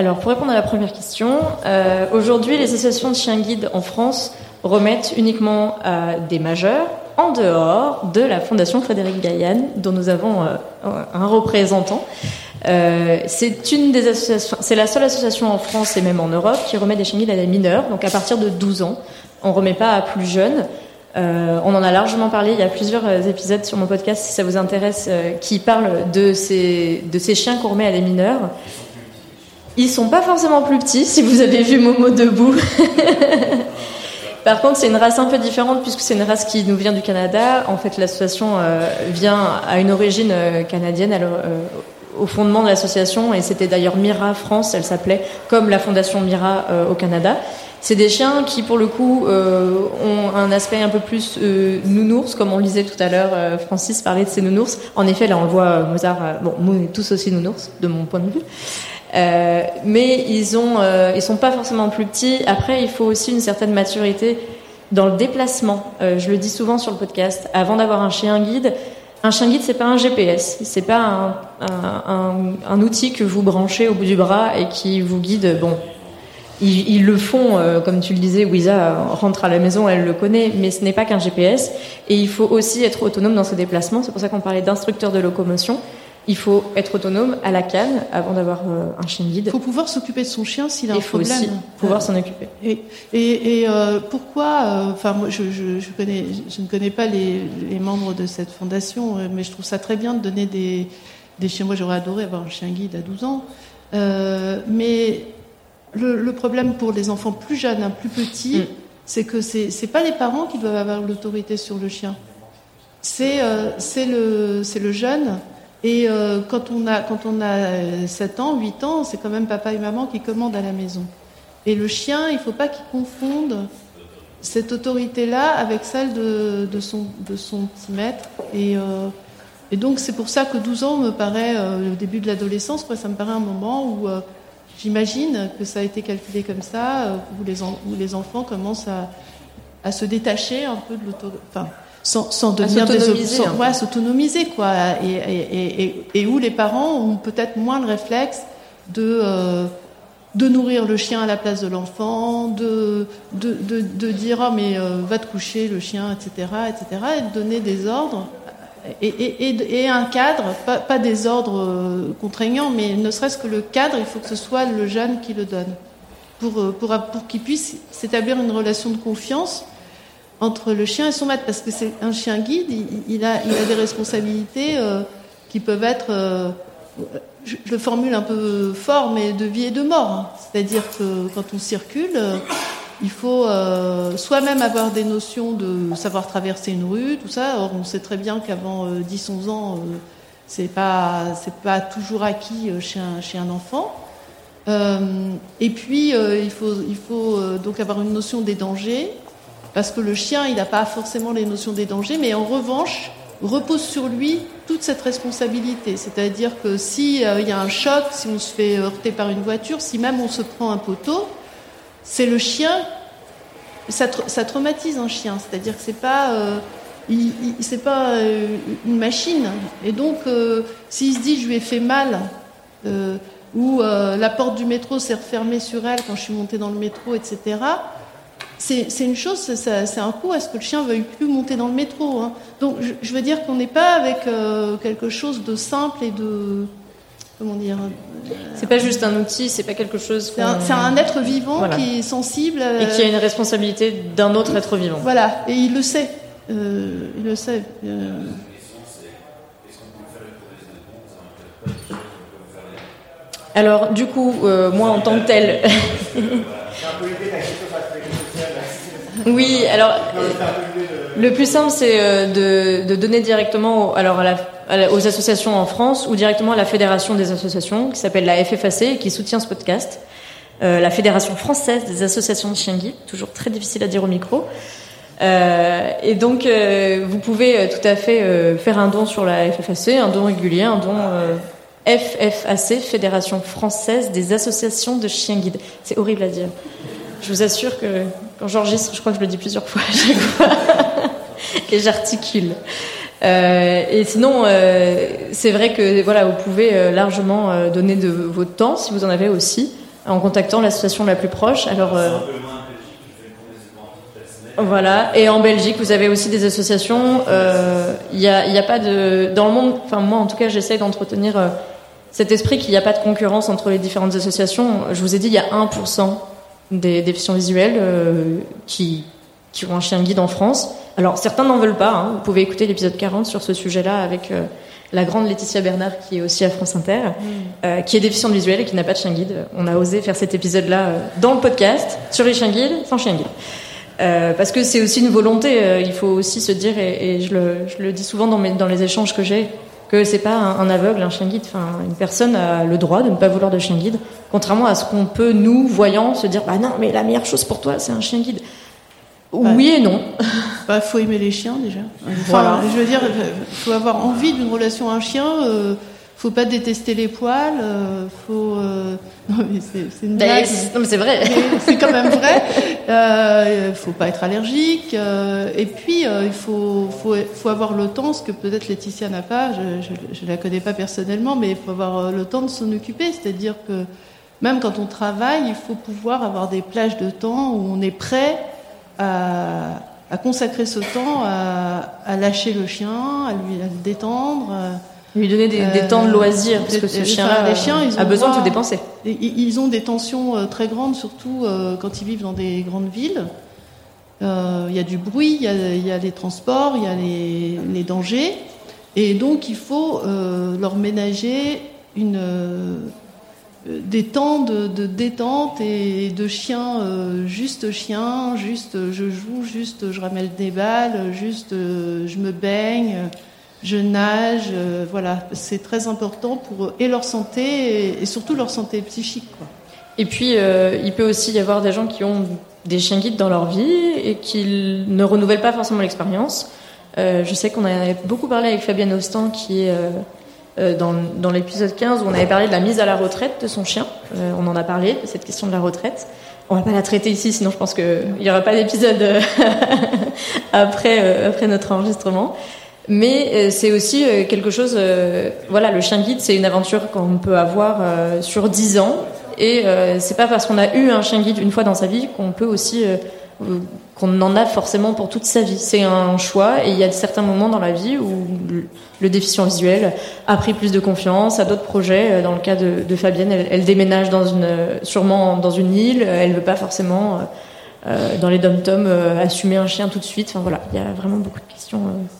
Alors, pour répondre à la première question, euh, aujourd'hui, les associations de chiens guides en France remettent uniquement à des majeurs en dehors de la Fondation Frédéric Gaillan, dont nous avons euh, un représentant. Euh, c'est la seule association en France et même en Europe qui remet des chiens guides à des mineurs, donc à partir de 12 ans. On remet pas à plus jeunes. Euh, on en a largement parlé. Il y a plusieurs épisodes sur mon podcast, si ça vous intéresse, euh, qui parlent de ces de ces chiens qu'on remet à des mineurs. Ils sont pas forcément plus petits, si vous avez vu Momo debout. Par contre, c'est une race un peu différente puisque c'est une race qui nous vient du Canada. En fait, l'association euh, vient à une origine euh, canadienne alors, euh, au fondement de l'association et c'était d'ailleurs Mira France, elle s'appelait comme la fondation Mira au Canada. C'est des chiens qui, pour le coup, ont un aspect un peu plus nounours, comme on le disait tout à l'heure. Francis parlait de ces nounours. En effet, là, on le voit, Mozart, bon, nous, est tous aussi nounours, de mon point de vue. Euh, mais ils ont, euh, ils sont pas forcément plus petits. Après, il faut aussi une certaine maturité dans le déplacement. Euh, je le dis souvent sur le podcast. Avant d'avoir un chien guide, un chien guide c'est pas un GPS, c'est pas un, un, un, outil que vous branchez au bout du bras et qui vous guide. Bon, ils, le font, euh, comme tu le disais, Wiza rentre à la maison, elle le connaît, mais ce n'est pas qu'un GPS. Et il faut aussi être autonome dans ses déplacements. C'est pour ça qu'on parlait d'instructeur de locomotion. Il faut être autonome à la canne avant d'avoir euh, un chien guide. Il faut pouvoir s'occuper de son chien s'il a un problème. Il faut aussi pouvoir s'en occuper. Et, et, euh, pourquoi Enfin, moi, je, je, je, connais, je ne connais pas les, les, membres de cette fondation, mais je trouve ça très bien de donner des, des chiens. Moi, j'aurais adoré avoir un chien guide à 12 ans. mais le, problème pour les enfants plus jeunes, hein, plus petits, mm. c'est que c'est n'est pas les parents qui doivent avoir l'autorité sur le chien. C'est euh, le, le jeune. Et euh, quand, on a, quand on a 7 ans, 8 ans, c'est quand même papa et maman qui commandent à la maison. Et le chien, il ne faut pas qu'il confonde cette autorité-là avec celle de, de, son, de son petit maître. Et, euh, et donc c'est pour ça que 12 ans me paraît, le début de l'adolescence, ça me paraît un moment où J'imagine que ça a été calculé comme ça, euh, où les, où les enfants commencent à, à, se détacher un peu de l'auto... Enfin, sans, sans devenir des ouais, s'autonomiser quoi. Et, et, et, et, où les parents ont peut-être moins le réflexe de euh, de nourrir le chien à la place de l'enfant de de, de, de dire oh mais euh, va te coucher le chien etc etc et de donner des ordres et, un cadre, pas, des ordres euh, contraignants, mais ne serait-ce que le cadre, il faut que ce soit le jeune qui le donne, pour, pour, pour qu'il puisse s'établir une relation de confiance entre le chien et son maître, parce que c'est un chien guide, il, a, des responsabilités euh, qui peuvent être, je, le formule un peu fort, mais de vie et de mort. C'est-à-dire que quand on circule, il faut euh, soi-même avoir des notions de savoir traverser une rue, tout ça. Or, on sait très bien qu'avant 10-11 euh, ans, euh, c'est pas pas toujours acquis chez un, chez un enfant. et puis, il faut il faut donc avoir une notion des dangers, parce que le chien, il n'a pas forcément les notions des dangers, mais en revanche, repose sur lui toute cette responsabilité. C'est-à-dire que si il y a un choc, si on se fait heurter par une voiture, si même on se prend un poteau, c'est le chien. Ça, traumatise un chien, c'est-à-dire que c'est pas, euh, pas euh, une machine. Et donc, euh, s'il se dit je lui ai fait mal, ou la porte du métro s'est refermée sur elle quand je suis montée dans le métro, etc. C'est une chose, c'est un coup à ce que le chien veuille plus monter dans le métro. Hein. Donc, je, je, veux dire qu'on n'est pas avec quelque chose de simple et de comment dire c'est pas juste un outil, c'est pas quelque chose. C'est un, être vivant qui est sensible. Et qui a une responsabilité d'un autre être vivant. Voilà, et il le sait. Euh, il le sait. Euh... Alors, du coup, euh, moi en tant que tel. oui, alors. Le plus simple, c'est euh, de, donner directement alors aux associations en France ou directement à la fédération des associations qui s'appelle la FFAC et qui soutient ce podcast. Euh, la Fédération française des associations de chiens guides, toujours très difficile à dire au micro. Euh, et donc, vous pouvez tout à fait faire un don sur la FFAC, un don régulier, un don FFAC, Fédération française des associations de chiens guides. C'est horrible à dire. Je vous assure que j'enregistre, je crois que je le dis plusieurs fois à chaque et j'articule. Euh, et sinon, euh, c'est vrai que voilà, vous pouvez euh, largement euh, donner de votre temps, si vous en avez aussi, en contactant l'association la plus proche. Alors, voilà. Et en Belgique, vous avez aussi des associations. Il n'y a, y a, pas de dans le monde. Enfin, moi, en tout cas, j'essaie d'entretenir cet esprit qu'il n'y a pas de concurrence entre les différentes associations. Je vous ai dit, il y a 1% des déficients visuels qui qui ont un chien guide en France. Alors certains n'en veulent pas, hein. vous pouvez écouter l'épisode 40 sur ce sujet-là avec euh, la grande Laetitia Bernard qui est aussi à France Inter, mm. euh, qui est déficiente visuelle et qui n'a pas de chien guide. On a osé faire cet épisode-là euh, dans le podcast sur les chiens guides, sans chien guide. parce que c'est aussi une volonté, il faut aussi se dire, et, je, le, je, le, dis souvent dans, mes, dans les échanges que j'ai, que c'est pas un, un, aveugle, un chien guide. Enfin, une personne a le droit de ne pas vouloir de chien guide, contrairement à ce qu'on peut nous, voyants, se dire, bah non, mais la meilleure chose pour toi, c'est un chien guide. Oui et non. Il bah, faut aimer les chiens déjà. Enfin, je veux dire, il faut avoir envie d'une relation à un chien. Euh, faut pas détester les poils. Euh, faut. Euh, non mais c'est une blague. Non mais c'est vrai. C'est quand même vrai. Euh, faut pas être allergique. Euh, et puis il faut, faut faut avoir le temps, ce que peut-être Laetitia n'a pas. Je, je, je, la connais pas personnellement, mais il faut avoir le temps de s'en occuper. C'est-à-dire que même quand on travaille, il faut pouvoir avoir des plages de temps où on est prêt à, à consacrer ce temps à, à, lâcher le chien, à lui à le détendre. Lui donner des, des temps de loisirs, parce que ce chien-là a besoin de se dépenser. Ils ont des tensions très grandes, surtout quand ils vivent dans des grandes villes. Euh, il y a du bruit, il y a, y a, les transports, il y a les, les, dangers. Et donc, il faut euh, leur ménager une, euh, des temps de, de, détente et de chien, euh, juste chien, juste je joue, juste je ramène des balles, juste je me baigne, je nage. voilà, c'est très important pour eux, et leur santé et, surtout leur santé psychique. Quoi. Et puis, il peut aussi y avoir des gens qui ont des chiens guides dans leur vie et qu'ils ne renouvellent pas forcément l'expérience. Euh, je sais qu'on a beaucoup parlé avec Fabienne Ostan qui est euh, euh, dans, dans l'épisode 15 où on avait parlé de la mise à la retraite de son chien. Euh, on en a parlé de cette question de la retraite. On va pas la traiter ici, sinon je pense qu'il n'y aura pas d'épisode euh, après, après notre enregistrement. Mais c'est aussi quelque chose. voilà, le chien guide, c'est une aventure qu'on peut avoir sur 10 ans et euh, c'est pas parce qu'on a eu un chien guide une fois dans sa vie qu'on peut aussi euh, qu'on en a forcément pour toute sa vie. C'est un choix et il y a certains moments dans la vie où le déficient visuel a pris plus de confiance, a d'autres projets. Euh, dans le cas de, de Fabienne, elle, déménage dans une, sûrement dans une île. Elle veut pas forcément euh, dans les dom-toms assumer un chien tout de suite. Enfin voilà, il y a vraiment beaucoup de questions dans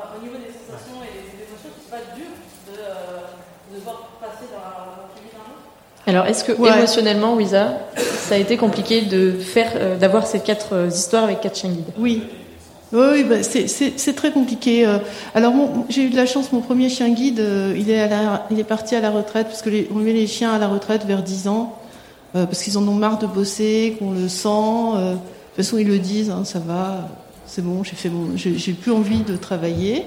Enfin, au niveau des sensations et des émotions, c'est pas dur de, euh, de voir passer d'un à un autre alors, est-ce que ouais. émotionnellement, Wiza, ça a été compliqué de faire, euh, d'avoir ces quatre euh, histoires avec quatre chiens guides? Oui, oui, bah c'est très compliqué. Euh. Alors, j'ai eu de la chance, mon premier chien guide, euh, il est, à la, il est parti à la retraite, parce que les, on met les chiens à la retraite vers 10 ans. Euh, parce qu'ils en ont marre de bosser, qu'on le sent. Euh, de toute façon, ils le disent, hein, ça va, c'est bon, j'ai plus envie de travailler.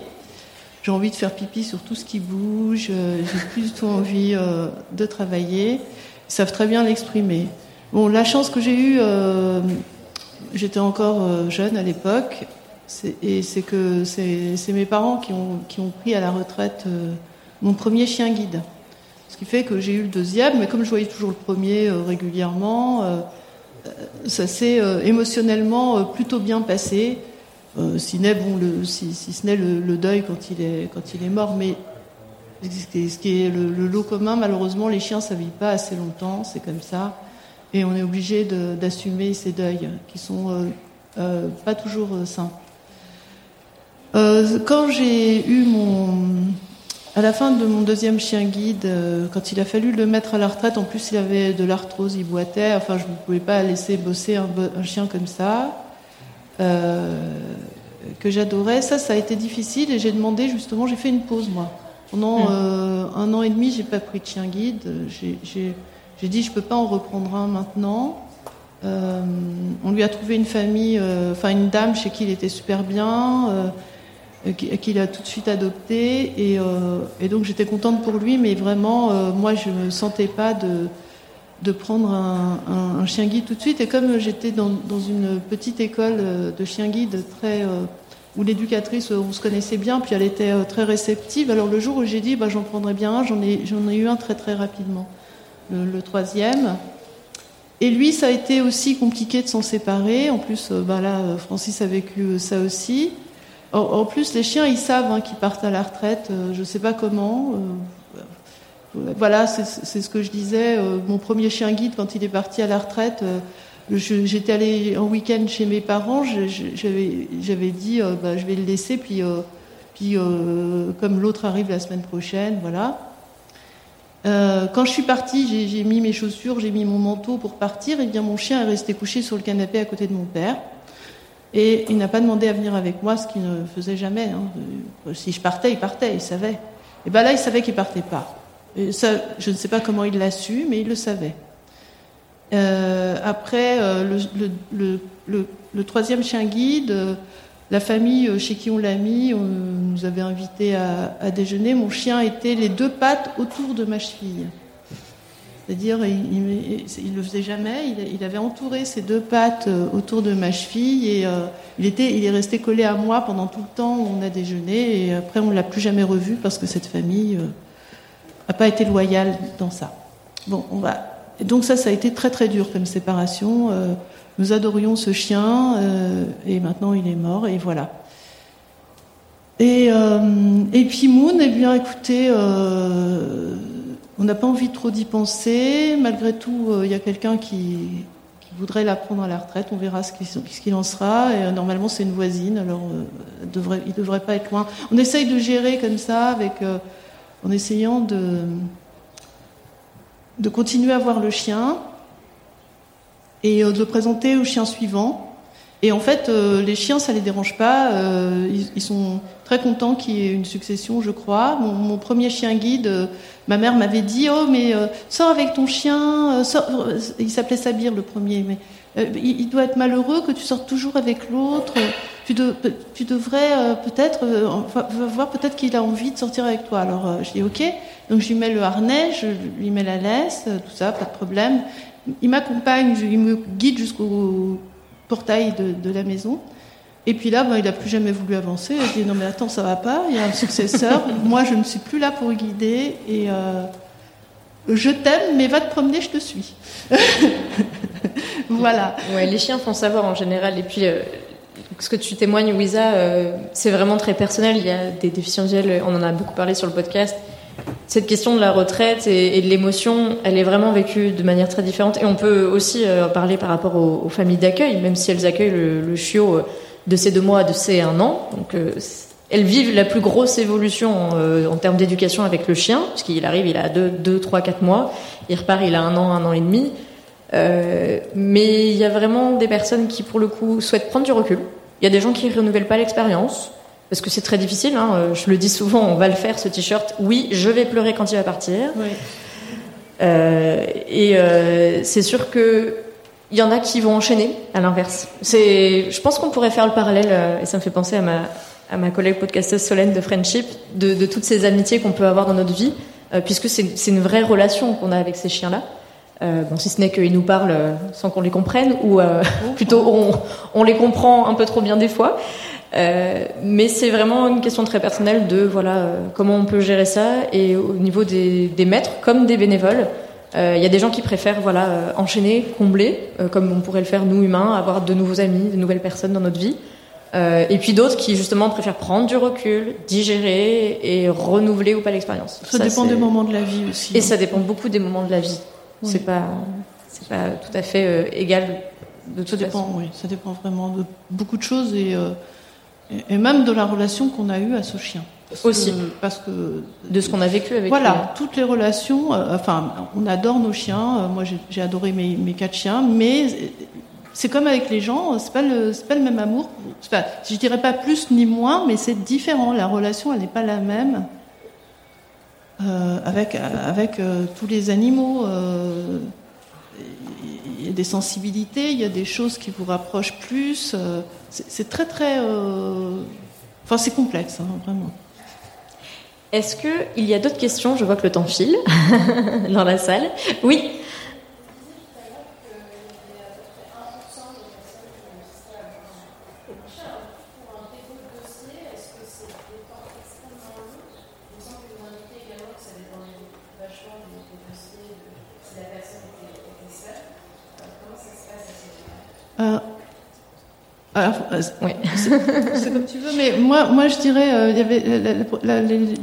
J'ai envie de faire pipi sur tout ce qui bouge. Euh, j'ai plus du tout envie euh, de travailler. Ils savent très bien l'exprimer. Bon, la chance que j'ai eue, euh, j'étais encore jeune à l'époque, et c'est que c'est mes parents qui ont, pris à la retraite mon premier chien guide. Ce qui fait que j'ai eu le deuxième, mais comme je voyais toujours le premier régulièrement, ça s'est émotionnellement plutôt bien passé. Si, bon, le, si, si ce n'est le, le, deuil quand il est, quand il est mort, mais ce qui est le, le lot commun, malheureusement, les chiens ça vit pas assez longtemps, c'est comme ça, et on est obligé d'assumer ces deuils qui sont pas toujours simples. quand j'ai eu mon à la fin de mon deuxième chien guide, euh, quand il a fallu le mettre à la retraite, en plus il avait de l'arthrose, il boitait. Enfin, je ne pouvais pas laisser bosser un, un chien comme ça, euh, que j'adorais. Ça, ça a été difficile et j'ai demandé justement, j'ai fait une pause moi. Pendant mmh. euh, un an et demi, j'ai pas pris de chien guide. J'ai dit, je peux pas en reprendre un maintenant. Euh, on lui a trouvé une famille, euh, enfin une dame chez qui il était super bien euh, qu'il a tout de suite adopté. Et, euh, et donc j'étais contente pour lui, mais vraiment, euh, moi, je me sentais pas de, de prendre un, chien guide tout de suite. Et comme j'étais dans, une petite école de chien guide très où l'éducatrice, on se connaissait bien, puis elle était très réceptive. Alors le jour où j'ai dit, bah, j'en prendrais bien un, j'en ai, eu un très très rapidement, le, troisième. Et lui, ça a été aussi compliqué de s'en séparer. En plus, bah, là, Francis a vécu ça aussi. En, plus, les chiens, ils savent hein, qu'ils partent à la retraite. Euh, je ne sais pas comment. Euh, voilà, c'est ce que je disais. Euh, mon premier chien guide, quand il est parti à la retraite, j'étais allée en week-end chez mes parents. J'avais dit, bah, je vais le laisser, puis, comme l'autre arrive la semaine prochaine, voilà. quand je suis partie, j'ai mis mes chaussures, j'ai mis mon manteau pour partir, et bien mon chien est resté couché sur le canapé à côté de mon père. Et il n'a pas demandé à venir avec moi, ce qu'il ne faisait jamais. Hein. Si je partais, il partait, il savait. Et ben là, il savait qu'il partait pas. Je ne sais pas comment il l'a su, mais il le savait. Euh, après, euh, le, troisième chien guide, euh, la famille chez qui on l'a mis, nous avait invité à, déjeuner. Mon chien était les deux pattes autour de ma cheville. C'est-à-dire, il, il le faisait jamais. Il, avait entouré ses deux pattes autour de ma cheville et il était, il est resté collé à moi pendant tout le temps où on a déjeuné. Et après, on l'a plus jamais revu parce que cette famille euh, a pas été loyale dans ça. On va. Donc ça, ça a été très très dur comme séparation. Euh, nous adorions ce chien euh, et maintenant il est mort et voilà. Et, euh, et puis Moon, eh bien écoutez, on n'a pas envie trop d'y penser. Malgré tout, il y a quelqu'un qui, voudrait la prendre à la retraite. On verra ce qu'il en sera. Et, normalement, c'est une voisine, alors euh, elle devrait, il pas être loin. On essaye de gérer comme ça, avec, en essayant de, de continuer à voir le chien et euh, de le présenter au chien suivant. Et en fait, euh, les chiens, ça les dérange pas. euh, ils, sont très contents qu'il y ait une succession, je crois. Mon, premier chien guide, ma mère m'avait dit Oh, mais sors avec ton chien. Il s'appelait Sabir, le premier. Mais il, il doit être malheureux que tu sortes toujours avec l'autre. Tu, de- tu devrais euh, peut-être euh, voir peut-être qu'il a envie de sortir avec toi. Alors euh, je dis ok. Donc je lui mets le harnais, je lui mets la laisse, euh, tout ça, pas de problème. Il m'accompagne, il me guide jusqu'au portail de, de la maison. Et puis là, ben, il a plus jamais voulu avancer. Je dis non mais attends, ça va pas. Il y a un successeur. Moi, je ne suis plus là pour guider. Et euh, je t'aime, mais va te promener, je te suis. voilà. Ouais, les chiens font savoir en général. Et puis, euh, ce que tu témoignes, Wiza, euh, c'est vraiment très personnel. Il y a des déficients visuels, on en a beaucoup parlé sur le podcast. Cette question de la retraite et, de l'émotion, elle est vraiment vécue de manière très différente. Et on peut aussi euh, parler par rapport aux, familles d'accueil, même si elles accueillent le, chiot euh, de ses deux mois à de ses un an. Donc, euh, elles vivent la plus grosse évolution euh, en termes d'éducation avec le chien, puisqu'il arrive, il a 2, deux, 3, 4 mois. Il repart, il a un an, un an et demi. Euh, mais il y a vraiment des personnes qui, pour le coup, souhaitent prendre du recul. Il y a des gens qui renouvellent pas l'expérience parce que c'est très difficile. Hein. Euh, Je le dis souvent, on va le faire ce t-shirt. Oui, je vais pleurer quand il va partir. Oui. Euh, et c'est sûr que il y en a qui vont enchaîner à l'inverse. C'est, je pense qu'on pourrait faire le parallèle, et ça me fait penser à ma, à ma collègue podcasteuse Solène de Friendship, de, de toutes ces amitiés qu'on peut avoir dans notre vie, euh, puisque c'est, une vraie relation qu'on a avec ces chiens-là. Euh, bon, si ce n'est qu'ils nous parlent euh, sans qu'on les comprenne, ou euh, plutôt on, on les comprend un peu trop bien des fois. Mais c'est vraiment une question très personnelle de voilà comment on peut gérer ça et au niveau des, des maîtres comme des bénévoles. euh, Il y a des gens qui préfèrent voilà euh, enchaîner, combler, euh, comme on pourrait le faire nous humains, avoir de nouveaux amis, de nouvelles personnes dans notre vie. Euh, et puis d'autres qui justement préfèrent prendre du recul, digérer et renouveler ou pas l'expérience. Ça, dépend des moments de la vie aussi. Et ça dépend beaucoup des moments de la vie. Oui. C'est pas c'est pas tout à fait euh, égal de Ça toute dépend, façon. oui, ça dépend vraiment de beaucoup de choses et, euh, et, même de la relation qu'on a eue à ce chien. Parce Aussi. Que, parce que de ce qu'on a vécu avec lui. voilà, toutes les relations. enfin, on adore nos chiens. moi, j'ai j'ai adoré mes, mes quatre chiens, mais c'est comme avec les gens. C'est pas le, pas le même amour. Pas- je dirais pas plus ni moins, mais c'est différent. La relation, elle n'est pas la même. Euh, avec avec euh, tous les animaux, euh, il y a des sensibilités, il y a des choses qui vous rapprochent plus. euh, c'est très très, euh, enfin c'est complexe, hein, vraiment. Est-ce que il y a d'autres questions? Je vois que le temps file dans la salle. Oui? Alors, c'est comme tu veux, mais moi, moi je dirais, euh, il y avait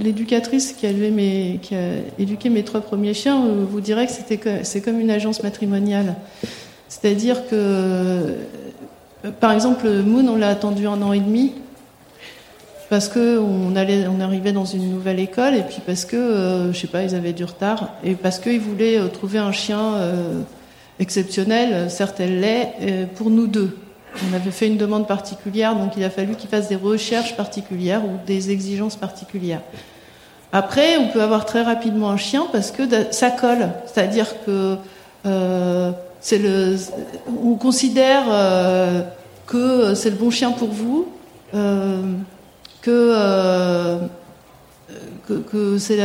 l'éducatrice qui a, élevé mes, qui a éduqué mes trois premiers chiens, euh, vous dirait que c'était c'est comme une agence matrimoniale. C'est-à-dire que, euh, par exemple, Moon, on l'a attendu un an et demi parce que on allait, on arrivait dans une nouvelle école et puis parce que, euh, je sais pas, ils avaient du retard et parce qu'ils voulaient trouver un chien euh, exceptionnel, certes elle l'est, pour nous deux. On avait fait une demande particulière, donc il a fallu qu'ils fassent des recherches particulières ou des exigences particulières. Après, on peut avoir très rapidement un chien parce que ça colle, c'est-à-dire que euh, c'est le, on considère euh, que c'est le bon chien pour vous, euh, que, c'est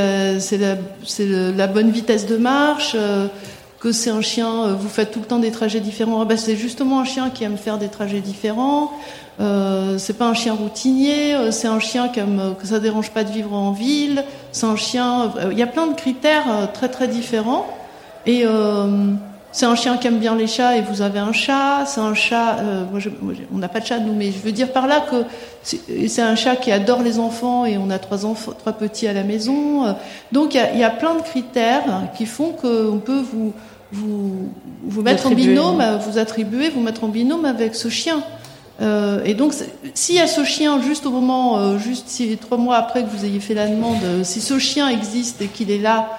la, bonne vitesse de marche, que c'est un chien, euh, vous faites tout le temps des trajets différents. Ah ben, c'est justement un chien qui aime faire des trajets différents. Euh, c'est pas un chien routinier, euh, c'est un chien qui aime, euh, que ça dérange pas de vivre en ville. C'est un chien. Il y a plein de critères très très différents. Et c'est un chien qui aime bien les chats et vous avez un chat. C'est un chat. euh, moi, je- moi, j'ai- on n'a pas de chat nous, mais je veux dire par là que c'est un chat qui adore les enfants et on a trois enfants, trois petits à la maison. Euh, Donc il y a, il y a plein de critères qui font qu'on peut vous vous vous mettre en binôme, vous attribuer, vous mettre en binôme avec ce chien. Euh, et donc, s'il y a ce chien juste au moment, euh, juste si, trois mois après que vous ayez fait la demande, euh, si ce chien existe et qu'il est là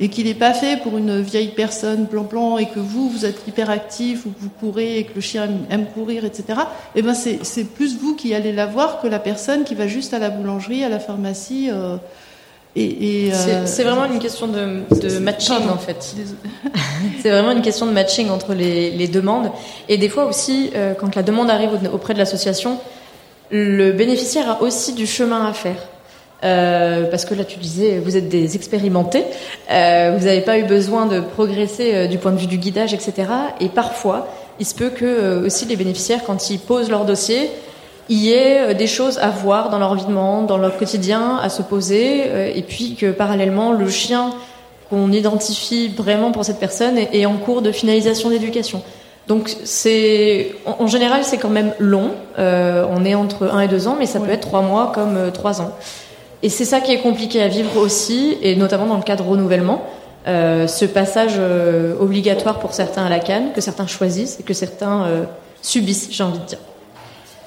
et qu'il n'est pas fait pour une vieille personne plan-plan et que vous, vous êtes hyperactif ou que vous courez et que le chien aime, courir, etc., eh ben c'est c'est plus vous qui allez la voir que la personne qui va juste à la boulangerie, à la pharmacie. euh, et, et, C'est euh, c'est vraiment une question de, de matching Pardon. en fait. C'est vraiment une question de matching entre les, les demandes. Et des fois aussi, euh, quand la demande arrive au- auprès de l'association, le bénéficiaire a aussi du chemin à faire. Euh, parce que là, tu disais, vous êtes des expérimentés, euh, vous n'avez pas eu besoin de progresser euh, du point de vue du guidage, etc. Et parfois, il se peut que euh, aussi les bénéficiaires, quand ils posent leur dossier, il y ait euh, des choses à voir dans leur vie de monde, dans leur quotidien, à se poser, euh, et puis que parallèlement, le chien qu'on identifie vraiment pour cette personne est, est en cours de finalisation d'éducation. Donc c'est en, en général c'est quand même long. Euh, on est entre un et deux ans, mais ça peut être trois mois comme trois ans. Et c'est ça qui est compliqué à vivre aussi, et notamment dans le cas de renouvellement. Euh, ce passage euh, obligatoire pour certains à la canne, que certains choisissent et que certains euh, subissent, j'ai envie de dire.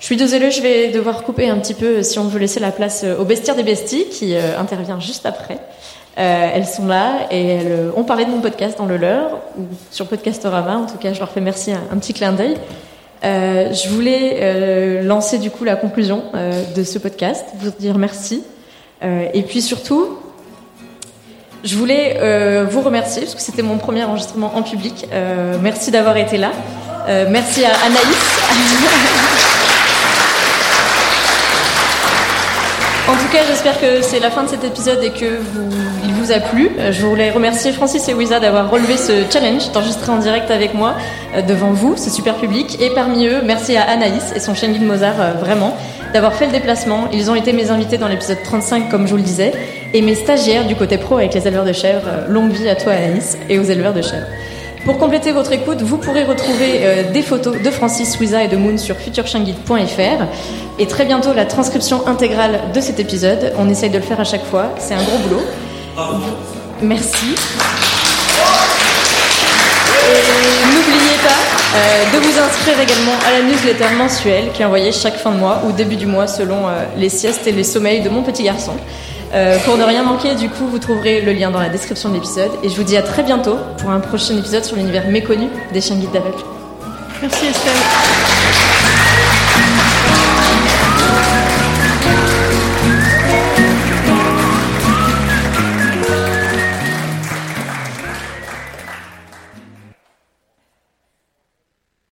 Je suis désolée, je vais devoir couper un petit peu si on veut laisser la place euh, au bestiaire des besties qui euh, intervient juste après. Euh, elles sont là et elles ont parlé de mon podcast dans le leur ou sur Podcastorama. En tout cas, je leur fais merci un, un petit clin d'œil. Je voulais lancer du coup la conclusion de ce podcast, vous dire merci. Euh, et puis surtout, je voulais euh, vous remercier parce que c'était mon premier enregistrement en public. Euh, merci d'avoir été là. Merci à Anaïs. En tout cas, j'espère que c'est la fin de cet épisode et que vous, il vous a plu. Je voulais remercier Francis et Wiza d'avoir relevé ce challenge, d'enregistrer en direct avec moi devant vous, ce super public. Et parmi eux, merci à Anaïs et son chien guide Mozart, vraiment, d'avoir fait le déplacement. Ils ont été mes invités dans l'épisode 35, comme je vous le disais, et mes stagiaires du côté pro avec les éleveurs de chèvres. Euh, Longue vie à toi, Anaïs, et aux éleveurs de chèvres. Pour compléter votre écoute, vous pourrez retrouver euh, des photos de Francis, Wiza et de Moon sur futurchienguide.fr et très bientôt la transcription intégrale de cet épisode. On essaye de le faire à chaque fois, c'est un gros boulot. Merci. Et n'oubliez pas de vous inscrire également à la newsletter mensuelle qui est envoyée chaque fin de mois ou début du mois selon euh, les siestes et les sommeils de mon petit garçon. Euh, pour ne rien manquer, du coup, vous trouverez le lien dans la description de l'épisode. Et je vous dis à très bientôt pour un prochain épisode sur l'univers méconnu des chiens guides d'aveugle. Merci Estelle.